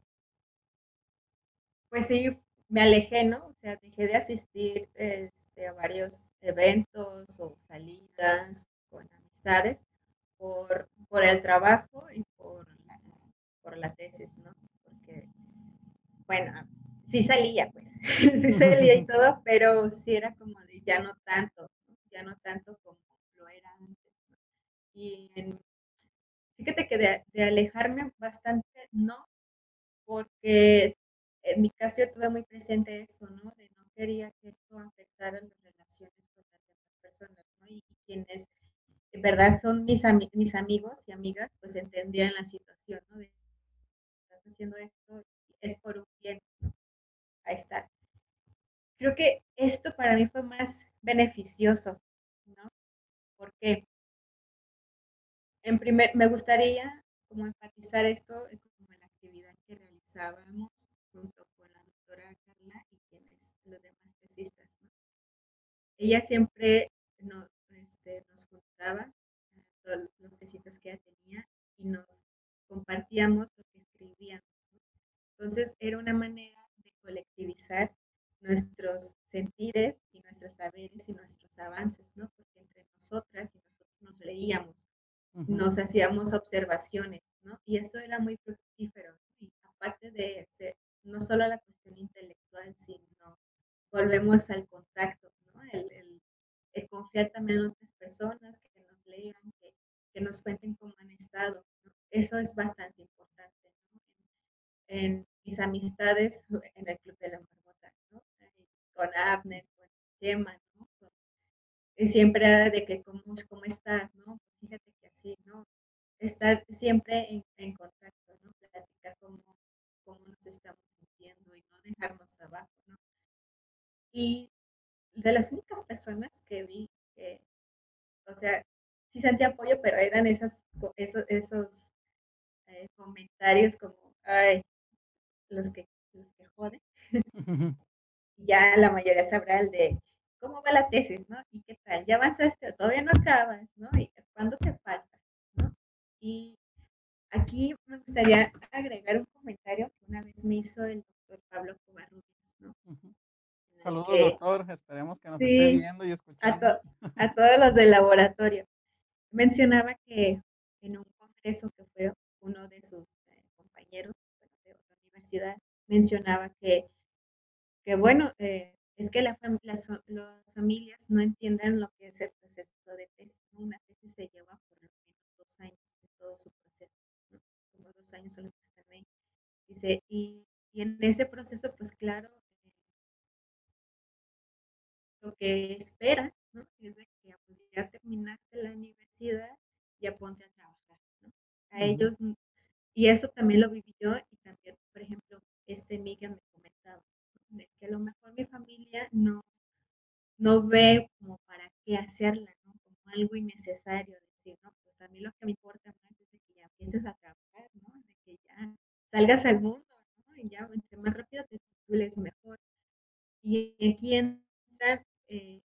[SPEAKER 2] pues sí, me alejé, ¿no? O sea, dejé de asistir este, a varios eventos o salidas con amistades por, por el trabajo y por la, por la tesis, ¿no? Porque, bueno, sí salía, pues, sí salía y todo, pero sí era como de ya no tanto, ya no tanto como lo era antes, ¿no? Y en- fíjate que de, de alejarme bastante, no, porque en mi caso yo tuve muy presente eso, ¿no? De no quería que esto afectara las relaciones con las demás personas, ¿no? Y, y quienes en verdad son mis, mis amigos y amigas, pues entendían la situación, ¿no? De estás haciendo esto, es por un bien, ¿no? Ahí está. Creo que esto para mí fue más beneficioso, ¿no? Porque en primer, me gustaría como enfatizar esto como en la actividad que realizábamos junto con la doctora Carla y quienes, los demás tesistas, ¿no? Ella siempre nos, eh, todos los tesistas que ella tenía, y nos compartíamos lo que escribíamos. Entonces era una manera de colectivizar nuestros sentires y nuestros saberes y nuestros avances, ¿no? Porque entre nosotras y nosotros nos leíamos, nos hacíamos observaciones, ¿no? Y esto era muy fructífero. Y aparte de ser no solo la cuestión intelectual, sino volvemos al contacto, ¿no? El, el- el confiar también en otras personas que nos cuenten cómo han estado. Eso es bastante importante, ¿no? En mis amistades, en el Club de la Marmota, ¿no? Con Abner, con Gemma, ¿no? Siempre de que, ¿cómo, cómo estás, no? Fíjate que así, ¿no? Estar siempre en, en contacto, ¿no? Platicar cómo, cómo nos estamos sintiendo y no dejarnos abajo, ¿no? Y de las únicas personas que vi que, o sea, sí sentí apoyo, pero eran esas, esos, esos eh, comentarios como, ay, los que, los que joden. Ya la mayoría sabrá el de, ¿cómo va la tesis, no? ¿Y qué tal? ¿Ya avanzaste? ¿O todavía no acabas, no? ¿Y ¿cuándo te falta? ¿no? Y aquí me gustaría agregar un comentario que una vez me hizo el doctor Pablo Covarrubias, ¿no?
[SPEAKER 1] Saludos,
[SPEAKER 2] que
[SPEAKER 1] doctor. Esperemos que nos esté viendo y
[SPEAKER 2] a,
[SPEAKER 1] escuchando.
[SPEAKER 2] to- a todos los del laboratorio. Mencionaba que en un congreso que fue uno de sus eh, compañeros de otra universidad, mencionaba que, que bueno, eh, es que la las, las familias no entienden lo que es el proceso de tesis. Una tesis se lleva por lo menos dos años de todo su proceso, ¿no? como dos años son los que están ahí. Dice, y, y en ese proceso, pues claro, lo que espera. Es de que ya terminaste la universidad, ya ponte a trabajar, ¿no? A ellos, y eso también lo viví yo y también, por ejemplo, este Miguel me comentaba, que a lo mejor mi familia no, no ve como para qué hacerla, ¿no? Como algo innecesario, decir, no, pues a mí lo que me importa más es de que ya empieces a trabajar, ¿no? De que ya salgas al mundo, ¿no? Y ya entre más rápido te titules mejor. Y aquí entra eh,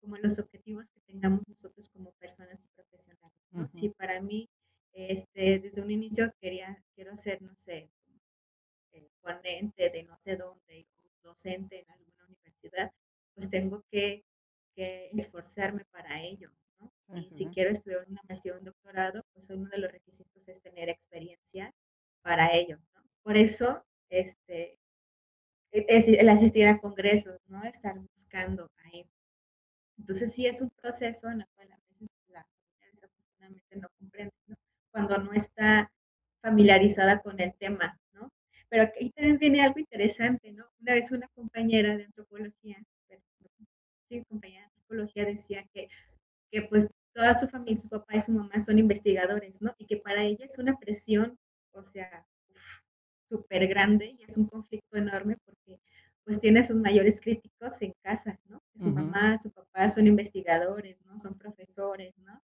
[SPEAKER 2] como los objetivos tengamos nosotros como personas y profesionales, ¿no? Si para mí, este, desde un inicio quería, quiero ser, no sé, ponente de no sé dónde, docente en alguna universidad, pues tengo que, que esforzarme para ello, ¿no? Y si quiero estudiar una maestría o un doctorado, pues uno de los requisitos es tener experiencia para ello, ¿no? Por eso, este, e- es el asistir a congresos, ¿no? Estar buscando ahí entonces sí es un proceso en el cual a veces la familia desafortunadamente no comprende, ¿no? Cuando no está familiarizada con el tema, ¿no? Pero aquí también viene algo interesante, ¿no? Una vez una compañera de antropología, sí, compañera de antropología decía que, que pues toda su familia, su papá y su mamá son investigadores, ¿no? Y que para ella es una presión, o sea, súper grande y es un conflicto enorme porque pues tiene a sus mayores críticos en casa, ¿no? Su mamá, su papá son investigadores, ¿no? Son profesores, ¿no?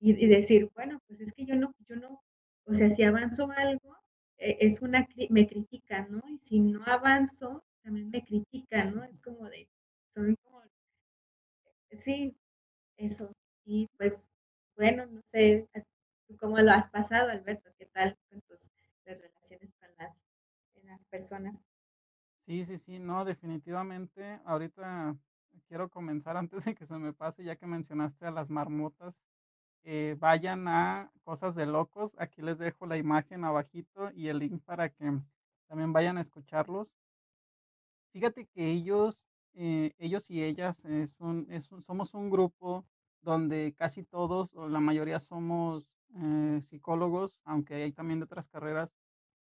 [SPEAKER 2] Y, y decir, bueno, pues es que yo no, yo no, o sea, si avanzo algo, eh, es una, me critican, ¿no? Y si no avanzo, también me critican, ¿no? Es como de, son como, sí, eso. Y pues, bueno, no sé, ¿a- ¿tú cómo lo has pasado, Alberto? ¿Qué tal con tus las relaciones con las, las personas?
[SPEAKER 1] Sí, sí, sí, no, definitivamente. Ahorita quiero comenzar antes de que se me pase, ya que mencionaste a las marmotas. eh, vayan a Cosas de Locos. Aquí les dejo la imagen abajito y el link para que también vayan a escucharlos. Fíjate que ellos, eh, ellos y ellas es un, es un- somos un grupo donde casi todos o la mayoría somos eh, psicólogos, aunque hay también de otras carreras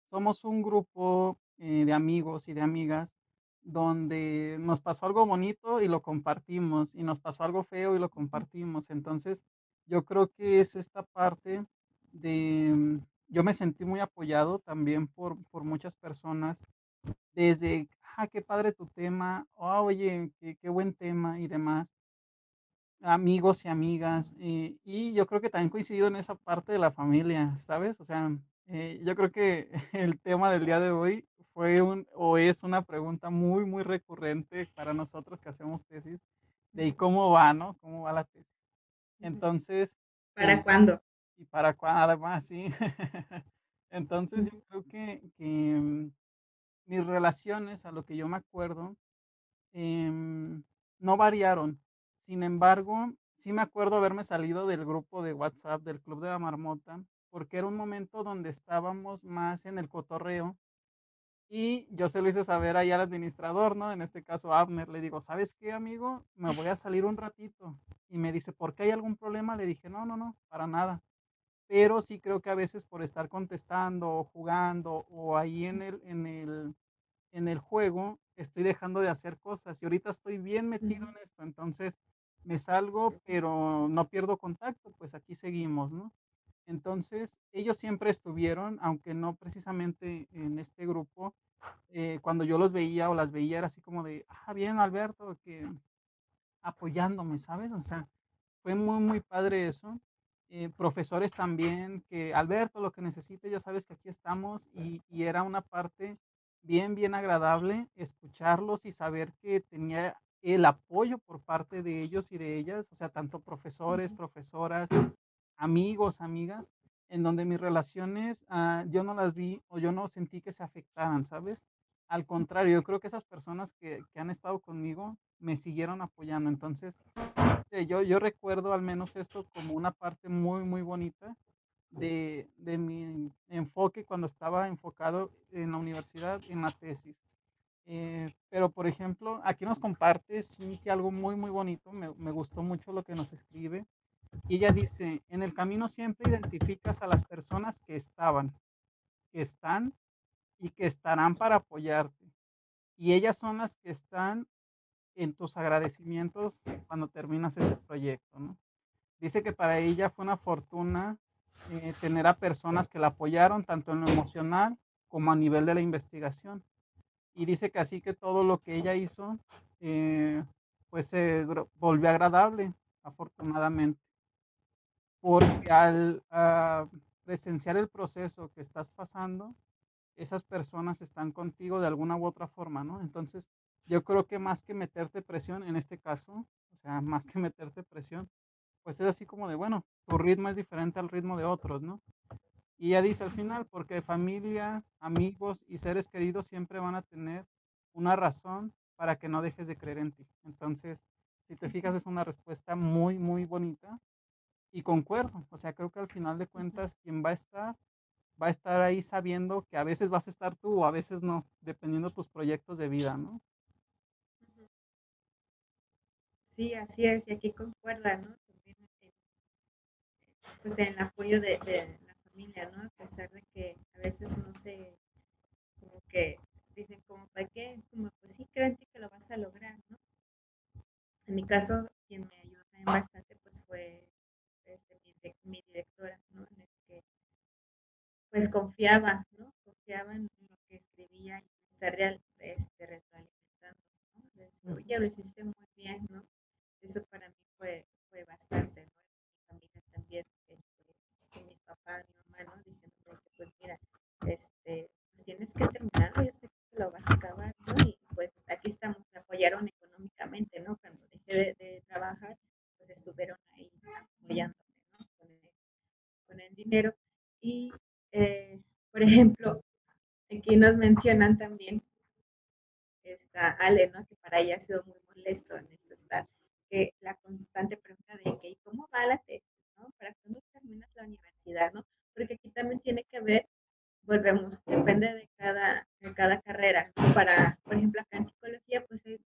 [SPEAKER 1] somos un grupo, eh, de amigos y de amigas donde nos pasó algo bonito y lo compartimos, y nos pasó algo feo y lo compartimos. Entonces, yo creo que es esta parte de, mm, yo me sentí muy apoyado también por por muchas personas, desde: "Ah, qué padre tu tema", "Ah, oye, qué qué buen tema", y demás. Amigos y amigas, y y yo creo que también coincido en esa parte de la familia, ¿sabes? O sea, eh, yo creo que el tema del día de hoy fue un o es una pregunta muy, muy recurrente para nosotros que hacemos tesis, de ¿y
[SPEAKER 2] ujú,
[SPEAKER 1] cómo va, no? ¿Cómo va la tesis? Entonces,
[SPEAKER 2] ¿Para
[SPEAKER 1] el
[SPEAKER 2] cuándo?
[SPEAKER 1] ¿y para cuándo? Además, sí. Entonces, yo creo que que, mm, mis relaciones, a lo que yo me acuerdo Em, no variaron. Sin embargo, sí me acuerdo haberme salido del grupo de WhatsApp del Club de la Marmota, porque era un momento donde estábamos más en el cotorreo y yo se lo hice saber ahí al administrador, ¿no? En este caso, Abner, le digo, ¿sabes qué, amigo? Me voy a salir un ratito. Y me dice, ¿por qué hay algún problema? Le dije, no, no, no, para nada. Pero sí creo que a veces por estar contestando o jugando o ahí en el, en el en el juego estoy dejando de hacer cosas y ahorita estoy bien metido en esto, entonces me salgo, pero no pierdo contacto, pues aquí seguimos, ¿no? Entonces, ellos siempre estuvieron, aunque no precisamente en este grupo, eh, cuando yo los veía o las veía era así como de, ah, bien, Alberto, que apoyándome, ¿sabes? O sea, fue muy, muy padre eso. Eh, profesores también que, Alberto, lo que necesites, ya sabes que aquí estamos y, y era una parte bien, bien agradable escucharlos y saber que tenía el apoyo por parte de ellos y de ellas, o sea, tanto profesores, profesoras, amigos, amigas, en donde mis relaciones, ah, yo no las vi o yo no sentí que se afectaran, ¿sabes? Al contrario, yo creo que esas personas que que han estado conmigo me siguieron apoyando. Entonces, eh, yo yo recuerdo al menos esto como una parte muy, muy bonita de de mi enfoque cuando estaba enfocado en la universidad, en la tesis. Eh, pero, por ejemplo, aquí nos comparte Cintia algo muy, muy bonito, me me gustó mucho lo que nos escribe. Y ella dice: "En el camino siempre identificas a las personas que estaban, que están y que estarán para apoyarte, y ellas son las que están en tus agradecimientos cuando terminas este proyecto", ¿no? Dice que para ella fue una fortuna, eh, tener a personas que la apoyaron tanto en lo emocional como a nivel de la investigación. Y dice que así que todo lo que ella hizo, eh, pues se volvió agradable, afortunadamente. Porque al, ah, presenciar el proceso que estás pasando, esas personas están contigo de alguna u otra forma, ¿no? Entonces, yo creo que más que meterte presión en este caso, o sea, más que meterte presión, pues es así como de, bueno, tu ritmo es diferente al ritmo de otros, ¿no? Y ella dice al final, porque familia, amigos y seres queridos siempre van a tener una razón para que no dejes de creer en ti. Entonces, si te fijas, es una respuesta muy, muy bonita y concuerdo. O sea, creo que al final de cuentas, quien va a estar, va a estar ahí sabiendo que a veces vas a estar tú o a veces no, dependiendo tus proyectos de vida, ¿no?
[SPEAKER 2] Sí, así es, y aquí concuerda, ¿no? También en pues, en el apoyo de de la familia, ¿no? A pesar de que a veces no se como que dicen como: "¿Para qué?". Es como: "Pues sí, creo en ti que lo vas a lograr", ¿no? En mi caso, quien me ayudó también bastante, pues, fue, mi direc mi directora, ¿no? En el que pues, confiaba, ¿no? Confiaba en lo que escribía y estar real este, retroalimentando, ¿no? "Oye, lo hiciste muy bien", ¿no? Eso para mí fue fue bastante, ¿no? Mi también, este, mis papás, mi mamá, ¿no? Diciéndome pues mira, este, pues tienes que terminarlo, yo sé que lo vas a acabar, ¿no? Y pues aquí estamos, me apoyaron económicamente, ¿no? Cuando dejé de trabajar, pues estuvieron ahí el con el dinero. Y, eh, por ejemplo, aquí nos mencionan también esta Ale, ¿no? Que para ella ha sido muy molesto en esto estar, que la constante pregunta de que: "¿Y cómo va la tesis?", ¿no? "¿Para cuándo terminas la universidad?", ¿no? Porque aquí también tiene que ver, volvemos, depende de cada de cada carrera. Para, por ejemplo, acá en psicología, pues hay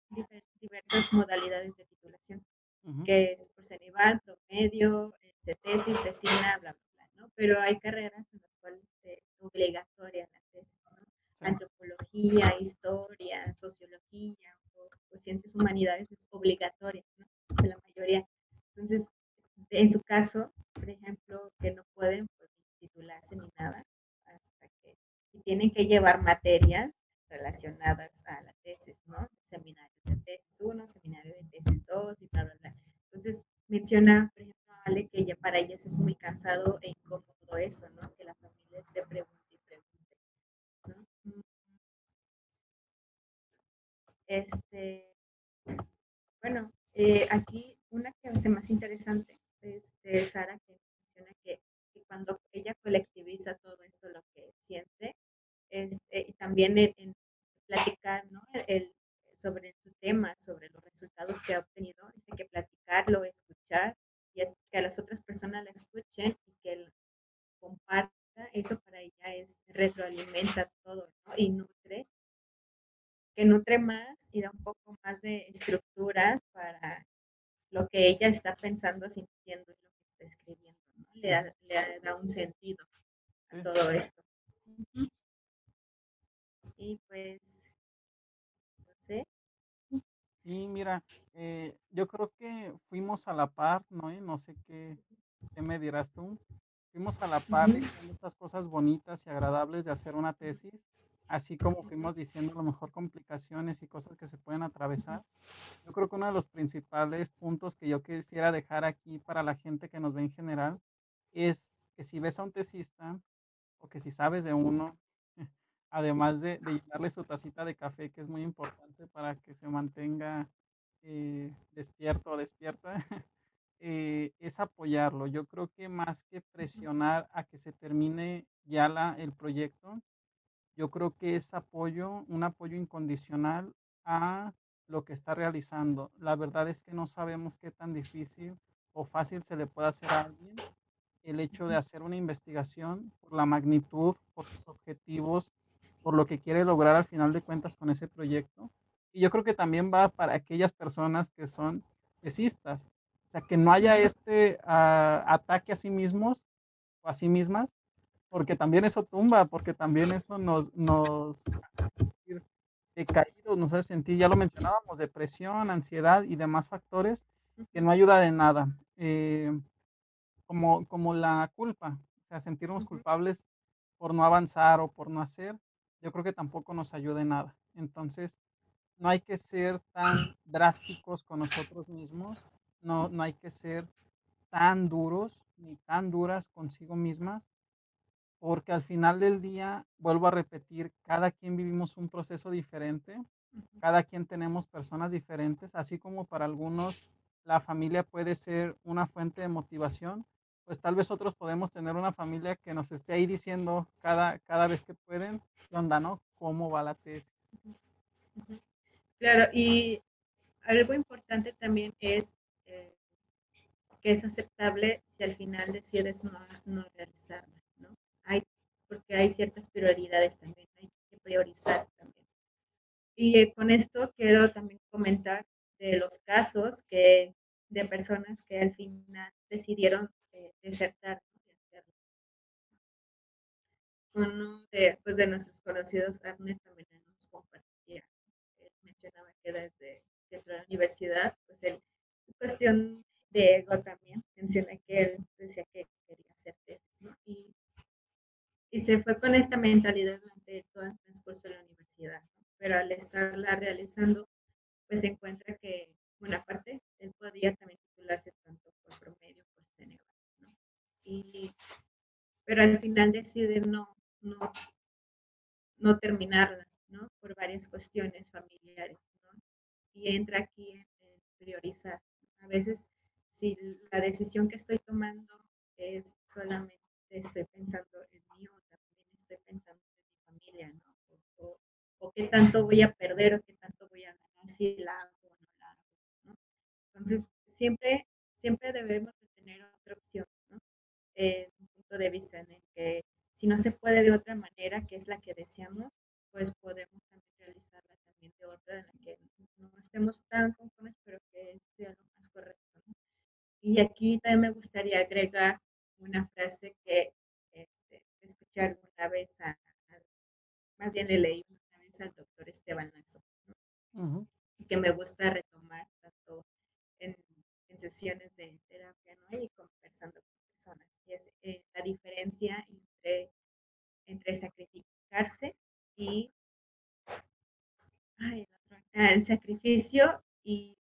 [SPEAKER 2] diversas modalidades de titulación, que es por Ceneval, promedio, este, tesis, tesina, bla, bla, bla, ¿no? Pero hay carreras en las cuales es obligatoria la tesis, ¿no?
[SPEAKER 1] Sí.
[SPEAKER 2] Antropología, historia, sociología o o ciencias humanidades es obligatoria, ¿no? De la mayoría. Entonces, en su caso, por ejemplo, que no pueden, pues, titularse ni nada hasta que y tienen que llevar materias relacionadas a la tesis, ¿no? Seminarios de tesis 1, seminario de tesis 2 y bla, bla, bla. Entonces, menciona, por ejemplo, Ale, que ya para ella eso es muy cansado e incómodo eso, ¿no? Que la familia esté pregunte y pregunte, ¿no? Mm. Este bueno, eh, aquí una que se me hace interesante, este, Sara, que menciona que que cuando ella colectiviza todo esto, lo que siente, este, y también en en platicar, ¿no? El sobre su tema, sobre los resultados que ha obtenido, dice que platicarlo, escuchar, y es que a las otras personas la escuchen y que él comparta, eso para ella es retroalimenta todo, ¿no? Y nutre que nutre más y da un poco más de estructura para lo que ella está pensando, sintiendo, y lo que está escribiendo, ¿no? Le da le da un sentido a todo esto. Y pues no sé.
[SPEAKER 1] Sí, mira, eh, yo creo que fuimos a la par, ¿no? No sé qué qué me dirás tú. Fuimos a la par
[SPEAKER 2] Ujú.
[SPEAKER 1] diciendo estas cosas bonitas y agradables de hacer una tesis, así como fuimos diciendo a lo mejor complicaciones y cosas que se pueden atravesar. Yo creo que uno de los principales puntos que yo quisiera dejar aquí para la gente que nos ve en general, es que si ves a un tesista, o que si sabes de uno, además de de su tacita de café, que es muy importante para que se mantenga eh, despierto o despierta, eh, es apoyarlo. Yo creo que más que presionar a que se termine ya la el proyecto, yo creo que es apoyo, un apoyo incondicional a lo que está realizando. La verdad es que no sabemos qué tan difícil o fácil se le puede hacer a alguien el hecho de hacer una investigación por la magnitud, por sus objetivos, por lo que quiere lograr al final de cuentas con ese proyecto. Y yo creo que también va para aquellas personas que son tesistas, o sea, que no haya este, ah, ataque a sí mismos o a sí mismas, porque también eso tumba, porque también eso nos nos hace sentir decaídos, nos hace sentir, ya lo mencionábamos, depresión, ansiedad y demás factores que no ayuda de nada. Eh, como como la culpa, o sea, sentirnos culpables por no avanzar o por no hacer, yo creo que tampoco nos ayuda en nada. Entonces, no hay que ser tan drásticos con nosotros mismos, no no hay que ser tan duros ni tan duras consigo mismas, porque al final del día, vuelvo a repetir, cada quien vivimos un proceso diferente, cada quien tenemos personas diferentes, así como para algunos la familia puede ser una fuente de motivación, pues tal vez otros podemos tener una familia que nos esté ahí diciendo cada cada vez que pueden: "¿Qué onda, no? ¿Cómo va la tesis?".
[SPEAKER 2] Claro, y algo importante también es, eh que es aceptable si al final decides no no realizarla, ¿no? Hay porque hay ciertas prioridades también, hay que priorizar también. Y, eh, con esto quiero también comentar de los casos que de personas que al final decidieron, eh, desertar de. Uno de, pues, de nuestros conocidos, Abner, también nos compartía, él mencionaba que desde entró a la universidad, pues, él, cuestión de ego también, menciona que él decía que quería hacer tesis, ¿no? Y se fue con esta mentalidad durante todo el transcurso de la universidad, ¿no? Pero al estarla realizando, pues, se encuentra que, bueno, aparte, él podía también titularse tanto por promedio. Y pero al final decide no no no terminarla, ¿no? Por varias cuestiones familiares, ¿no? Y entra aquí en priorizar. A veces, si la decisión que estoy tomando es solamente estoy pensando en mí, o también estoy pensando en mi familia, ¿no? O qué tanto voy a perder, o qué tanto voy a ganar si la hago o no la hago. Entonces, siempre siempre debemos de tener otra opción. Eh, un punto de vista en el que si no se puede de otra manera, que es la que deseamos, pues, podemos también realizarla también de otra en la que no estemos tan conformes, pero que sea lo más correcto, ¿no? Y aquí también me gustaría agregar una frase que, este, escuché alguna vez a a más bien le leí una vez al doctor Esteban Lazo, ¿no? Que me gusta retomar tanto en en sesiones de terapia, ¿no? Y conversando con personas, y es, eh, la diferencia entre entre sacrificarse y ay, el otro, ah, el sacrificio y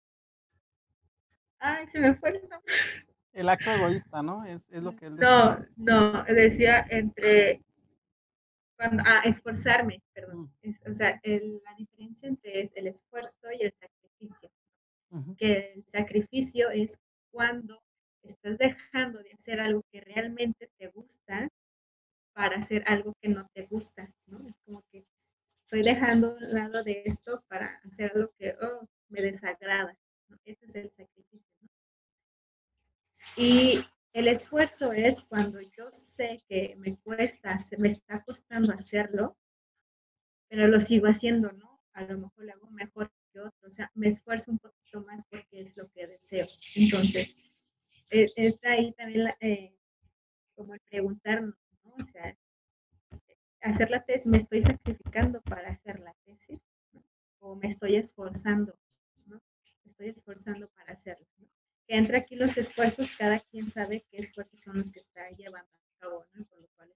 [SPEAKER 2] ay, se me fue el nombre.
[SPEAKER 1] El acto egoísta, ¿no? Es es lo que él decía.
[SPEAKER 2] no, no, decía entre cuando ah, esforzarme, perdón.
[SPEAKER 1] Mm.
[SPEAKER 2] Es, o sea, el la diferencia entre es el esfuerzo y el sacrificio. Que el sacrificio es cuando estás dejando de hacer algo que realmente te gusta para hacer algo que no te gusta, ¿no? Es como que estoy dejando un lado de esto para hacer algo que, oh, me desagrada, ¿no? Ese es el sacrificio, ¿no? Y el esfuerzo es cuando yo sé que me cuesta, me está costando hacerlo pero lo sigo haciendo, ¿no? A lo mejor lo hago mejor que otro, o sea, me esfuerzo un poquito más porque es lo que deseo. Entonces, está ahí también la, eh, como el preguntarnos, ¿no? O sea, hacer la tesis, ¿me estoy sacrificando para hacer la tesis? ¿no? ¿O me estoy esforzando, ¿no? Me estoy esforzando para hacerlo, ¿no? Que entre aquí los esfuerzos, cada quien sabe qué esfuerzos son los que está llevando a cabo, ¿no? Por lo cual.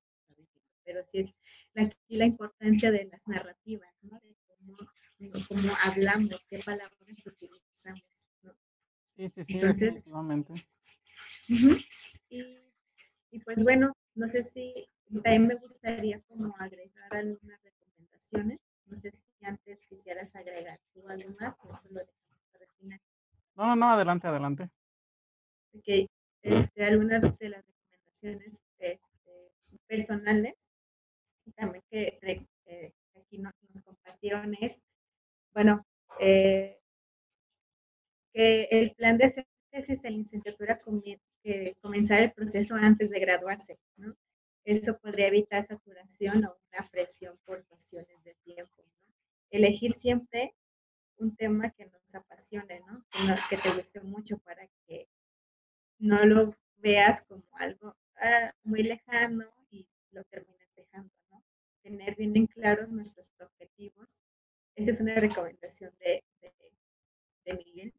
[SPEAKER 2] Pero sí es la, aquí la importancia de las narrativas, ¿no? De cómo, de cómo hablamos, qué palabras utilizamos, ¿no?
[SPEAKER 1] Sí, sí, sí,
[SPEAKER 2] Entonces,
[SPEAKER 1] definitivamente.
[SPEAKER 2] Y, y pues bueno, no sé si también me gustaría como agregar algunas recomendaciones. No sé si antes quisieras agregar tú algo más o eso lo dejamos para el final.
[SPEAKER 1] No, no, no, adelante, adelante.
[SPEAKER 2] Okey, este, algunas de las recomendaciones, este, personales, también que eh, aquí nos nos compartieron es, bueno, eh que el plan de tesis en licenciatura eh, comenzar el proceso antes de graduarse, ¿no? Eso podría evitar saturación o una presión por cuestiones de tiempo. Elegir siempre un tema que nos apasione, ¿no? Que no que te guste mucho para que no lo veas como algo, ah, muy lejano y lo termines dejando, ¿no? Tener bien en claros nuestros objetivos. Esa es una recomendación de de de Miguel.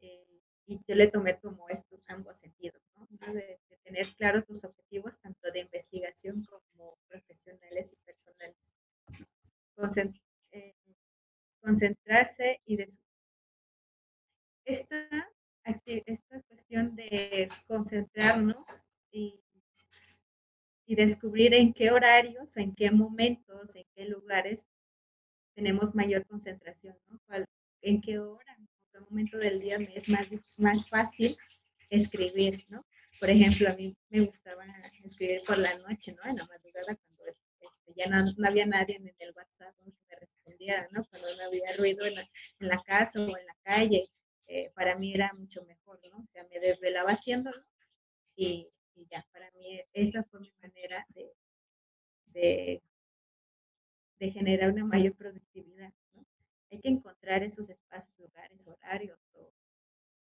[SPEAKER 2] Eh, y yo le tomé como estos ambos sentidos, de de tener claros tus objetivos, tanto de investigación como profesionales y personales. Eh, concentrarse y des esta acti esta cuestión de concentrarnos y y descubrir en qué horarios o en qué momentos, en qué lugares tenemos mayor concentración, ¿no? En qué hora, en qué momento del día me es más más fácil escribir, ¿no? Por ejemplo, a mí me gustaba escribir por la noche, ¿no? En la madrugada cuando, este, ya no no había nadie en el WhatsApp, ¿no? que me respondiera, ¿no? Cuando no había ruido en la en la casa o en la calle, eh, para mí era mucho mejor, ¿no? O sea, me desvelaba haciéndolo y ya, para mí esa fue mi manera de de de generar una mayor productividad, ¿no? Hay que encontrar esos espacios, lugares, horarios o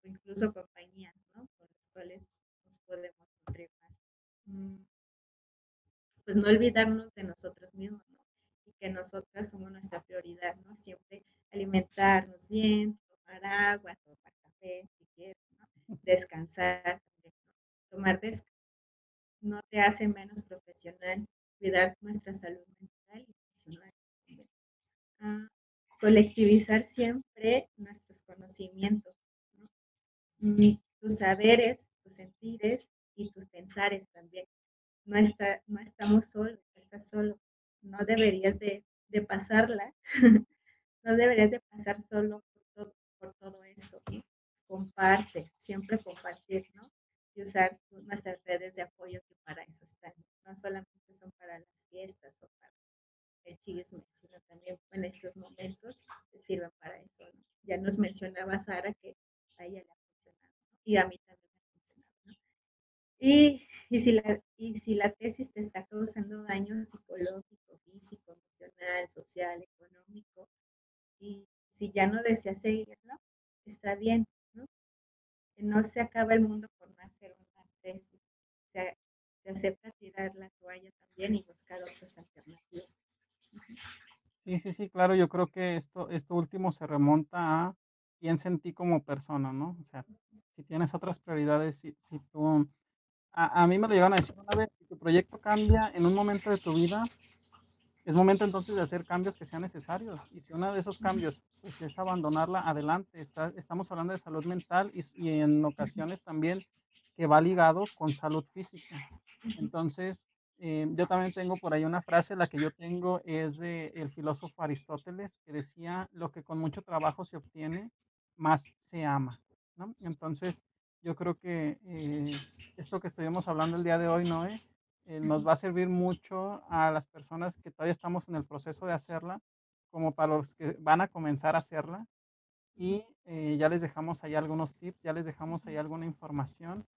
[SPEAKER 2] incluso compañías, ¿no? Con los cuales nos podemos nutrir. Mm. Pues no olvidarnos de nosotros mismos, ¿no? Y que nosotras somos nuestra prioridad, ¿no? Siempre alimentarnos bien, tomar agua, tomar café, si quieres, ¿no? Descansar. Tomar des no te hace menos profesional, cuidar nuestra salud mental y también. Ah, colectivizar siempre nuestros conocimientos, ¿no? Tus saberes, tus sentires y tus pensares también. No está no estamos solos, estás solo. No deberías de de pasarla, no deberías de pasar solo por todo por esto, ¿no? Comparte, siempre compartir, ¿no? Y usar nuestras redes de apoyo que para eso están, no solamente son para las fiestas o para el chisme, sino también en estos momentos que sirvan para eso. Ya nos mencionaba Sara que a ella. Y a mí también me ha funcionado, ¿no? Y y si la y si la tesis te está causando daño psicológico, físico, emocional, social, económico, y si ya no deseas seguirlo, está bien, ¿no? No se acaba el mundo por no hacer una tesis. Se se acepta tirar la toalla también y buscar otras alternativas.
[SPEAKER 1] Sí, sí, sí, claro, yo creo que esto esto último se remonta a piensa en ti como persona, ¿no? O sea, si tienes otras prioridades, si si tú a a mí me lo llegaron a decir una vez, si tu proyecto cambia en un momento de tu vida, es momento entonces de hacer cambios que sean necesarios. Y si uno de esos cambios, pues, es abandonarla, adelante. Está estamos hablando de salud mental y y en ocasiones también que va ligado con salud física. Entonces, eh, yo también tengo por ahí una frase, la que yo tengo es del filósofo Aristóteles, que decía: "Lo que con mucho trabajo se obtiene, más se ama", ¿no? Entonces, yo creo que, eh, esto que estuvimos hablando el día de hoy, Noé, eh, nos
[SPEAKER 2] Ujú.
[SPEAKER 1] va a servir mucho a las personas que todavía estamos en el proceso de hacerla, como para los que van a comenzar a hacerla. Y, eh, ya les dejamos ahí algunos tips, ya les dejamos ahí alguna información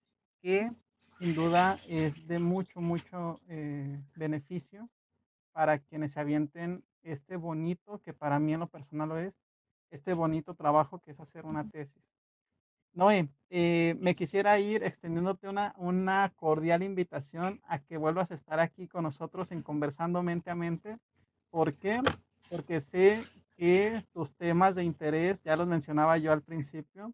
[SPEAKER 1] que sin duda es de mucho, mucho, eh, beneficio para quienes se avienten este bonito, que para mí en lo personal lo es, este bonito trabajo que es hacer una tesis. Noé, eh, me quisiera ir extendiéndote una una cordial invitación a que vuelvas a estar aquí con nosotros en Conversando Mente a Mente, ¿por qué? Porque sé que tus temas de interés, ya los mencionaba yo al principio,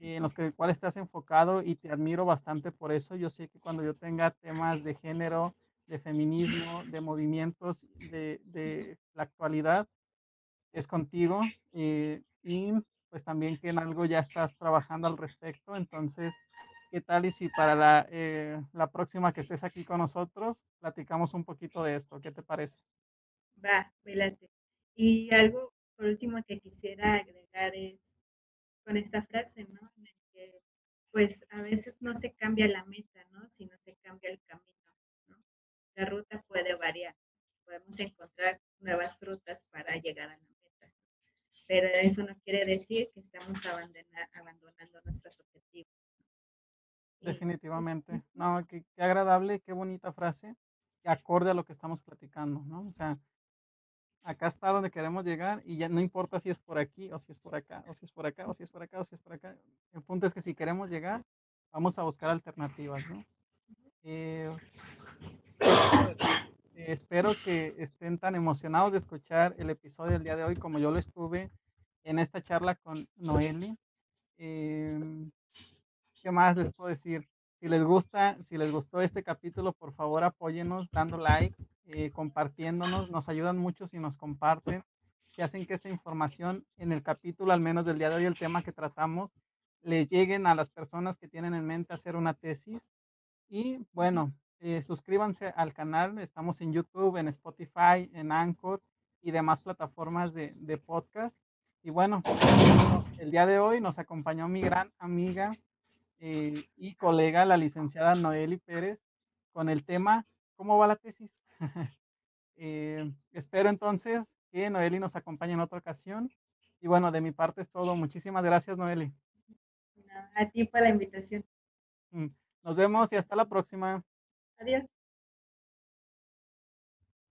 [SPEAKER 1] en los que cuales estás enfocado y te admiro bastante por eso. Yo sé que cuando yo tenga temas de género, de feminismo, de movimientos, de de la actualidad, es contigo, eh, y, pues, también que en algo ya estás trabajando al respecto. Entonces, ¿qué tal y si para la, eh, la próxima que estés aquí con nosotros, platicamos un poquito de esto? ¿Qué te parece?
[SPEAKER 2] Va, me late. Y algo por último que quisiera agregar es con esta frase, ¿no? En el que, pues, a veces no se cambia la meta, ¿no? Sino se cambia el camino, ¿no? La ruta puede variar, podemos encontrar nuevas rutas para llegar a la pero eso no quiere decir que estamos abandona abandonando nuestros objetivos. Pues,
[SPEAKER 1] Definitivamente. No, qué qué agradable, qué bonita frase, acorde a lo que estamos platicando, ¿no? O sea acá está donde queremos llegar y ya no importa si es por aquí, o si es por acá, o si es por acá, o si es por acá, o si es por acá. El punto es que si queremos llegar, vamos a buscar alternativas, ¿no? Eh. Espero que estén tan emocionados de escuchar el episodio del día de hoy como yo lo estuve en esta charla con Noely. Em, ¿qué más les puedo decir? Si les gusta si les gustó este capítulo, por favor, apóyennos dando like, eh, compartiéndonos, nos ayudan mucho si nos comparten, si hacen que esta información en el capítulo, al menos del día de hoy, el tema que tratamos, les lleguen a las personas que tienen en mente hacer una tesis. Y bueno, eh, suscríbanse al canal, estamos en YouTube, en Spotify, en Anchor y demás plataformas de de podcast. Y bueno, el día de hoy nos acompañó mi gran amiga, eh, y colega, la licenciada Noely Pérez, con el tema, ¿cómo va la tesis? Eh, espero entonces que Noely nos acompañe en otra ocasión. Y bueno, de mi parte es todo. Muchísimas gracias, Noely.
[SPEAKER 2] No, a ti por la invitación.
[SPEAKER 1] Mm, nos vemos y hasta la próxima.
[SPEAKER 2] Adiós.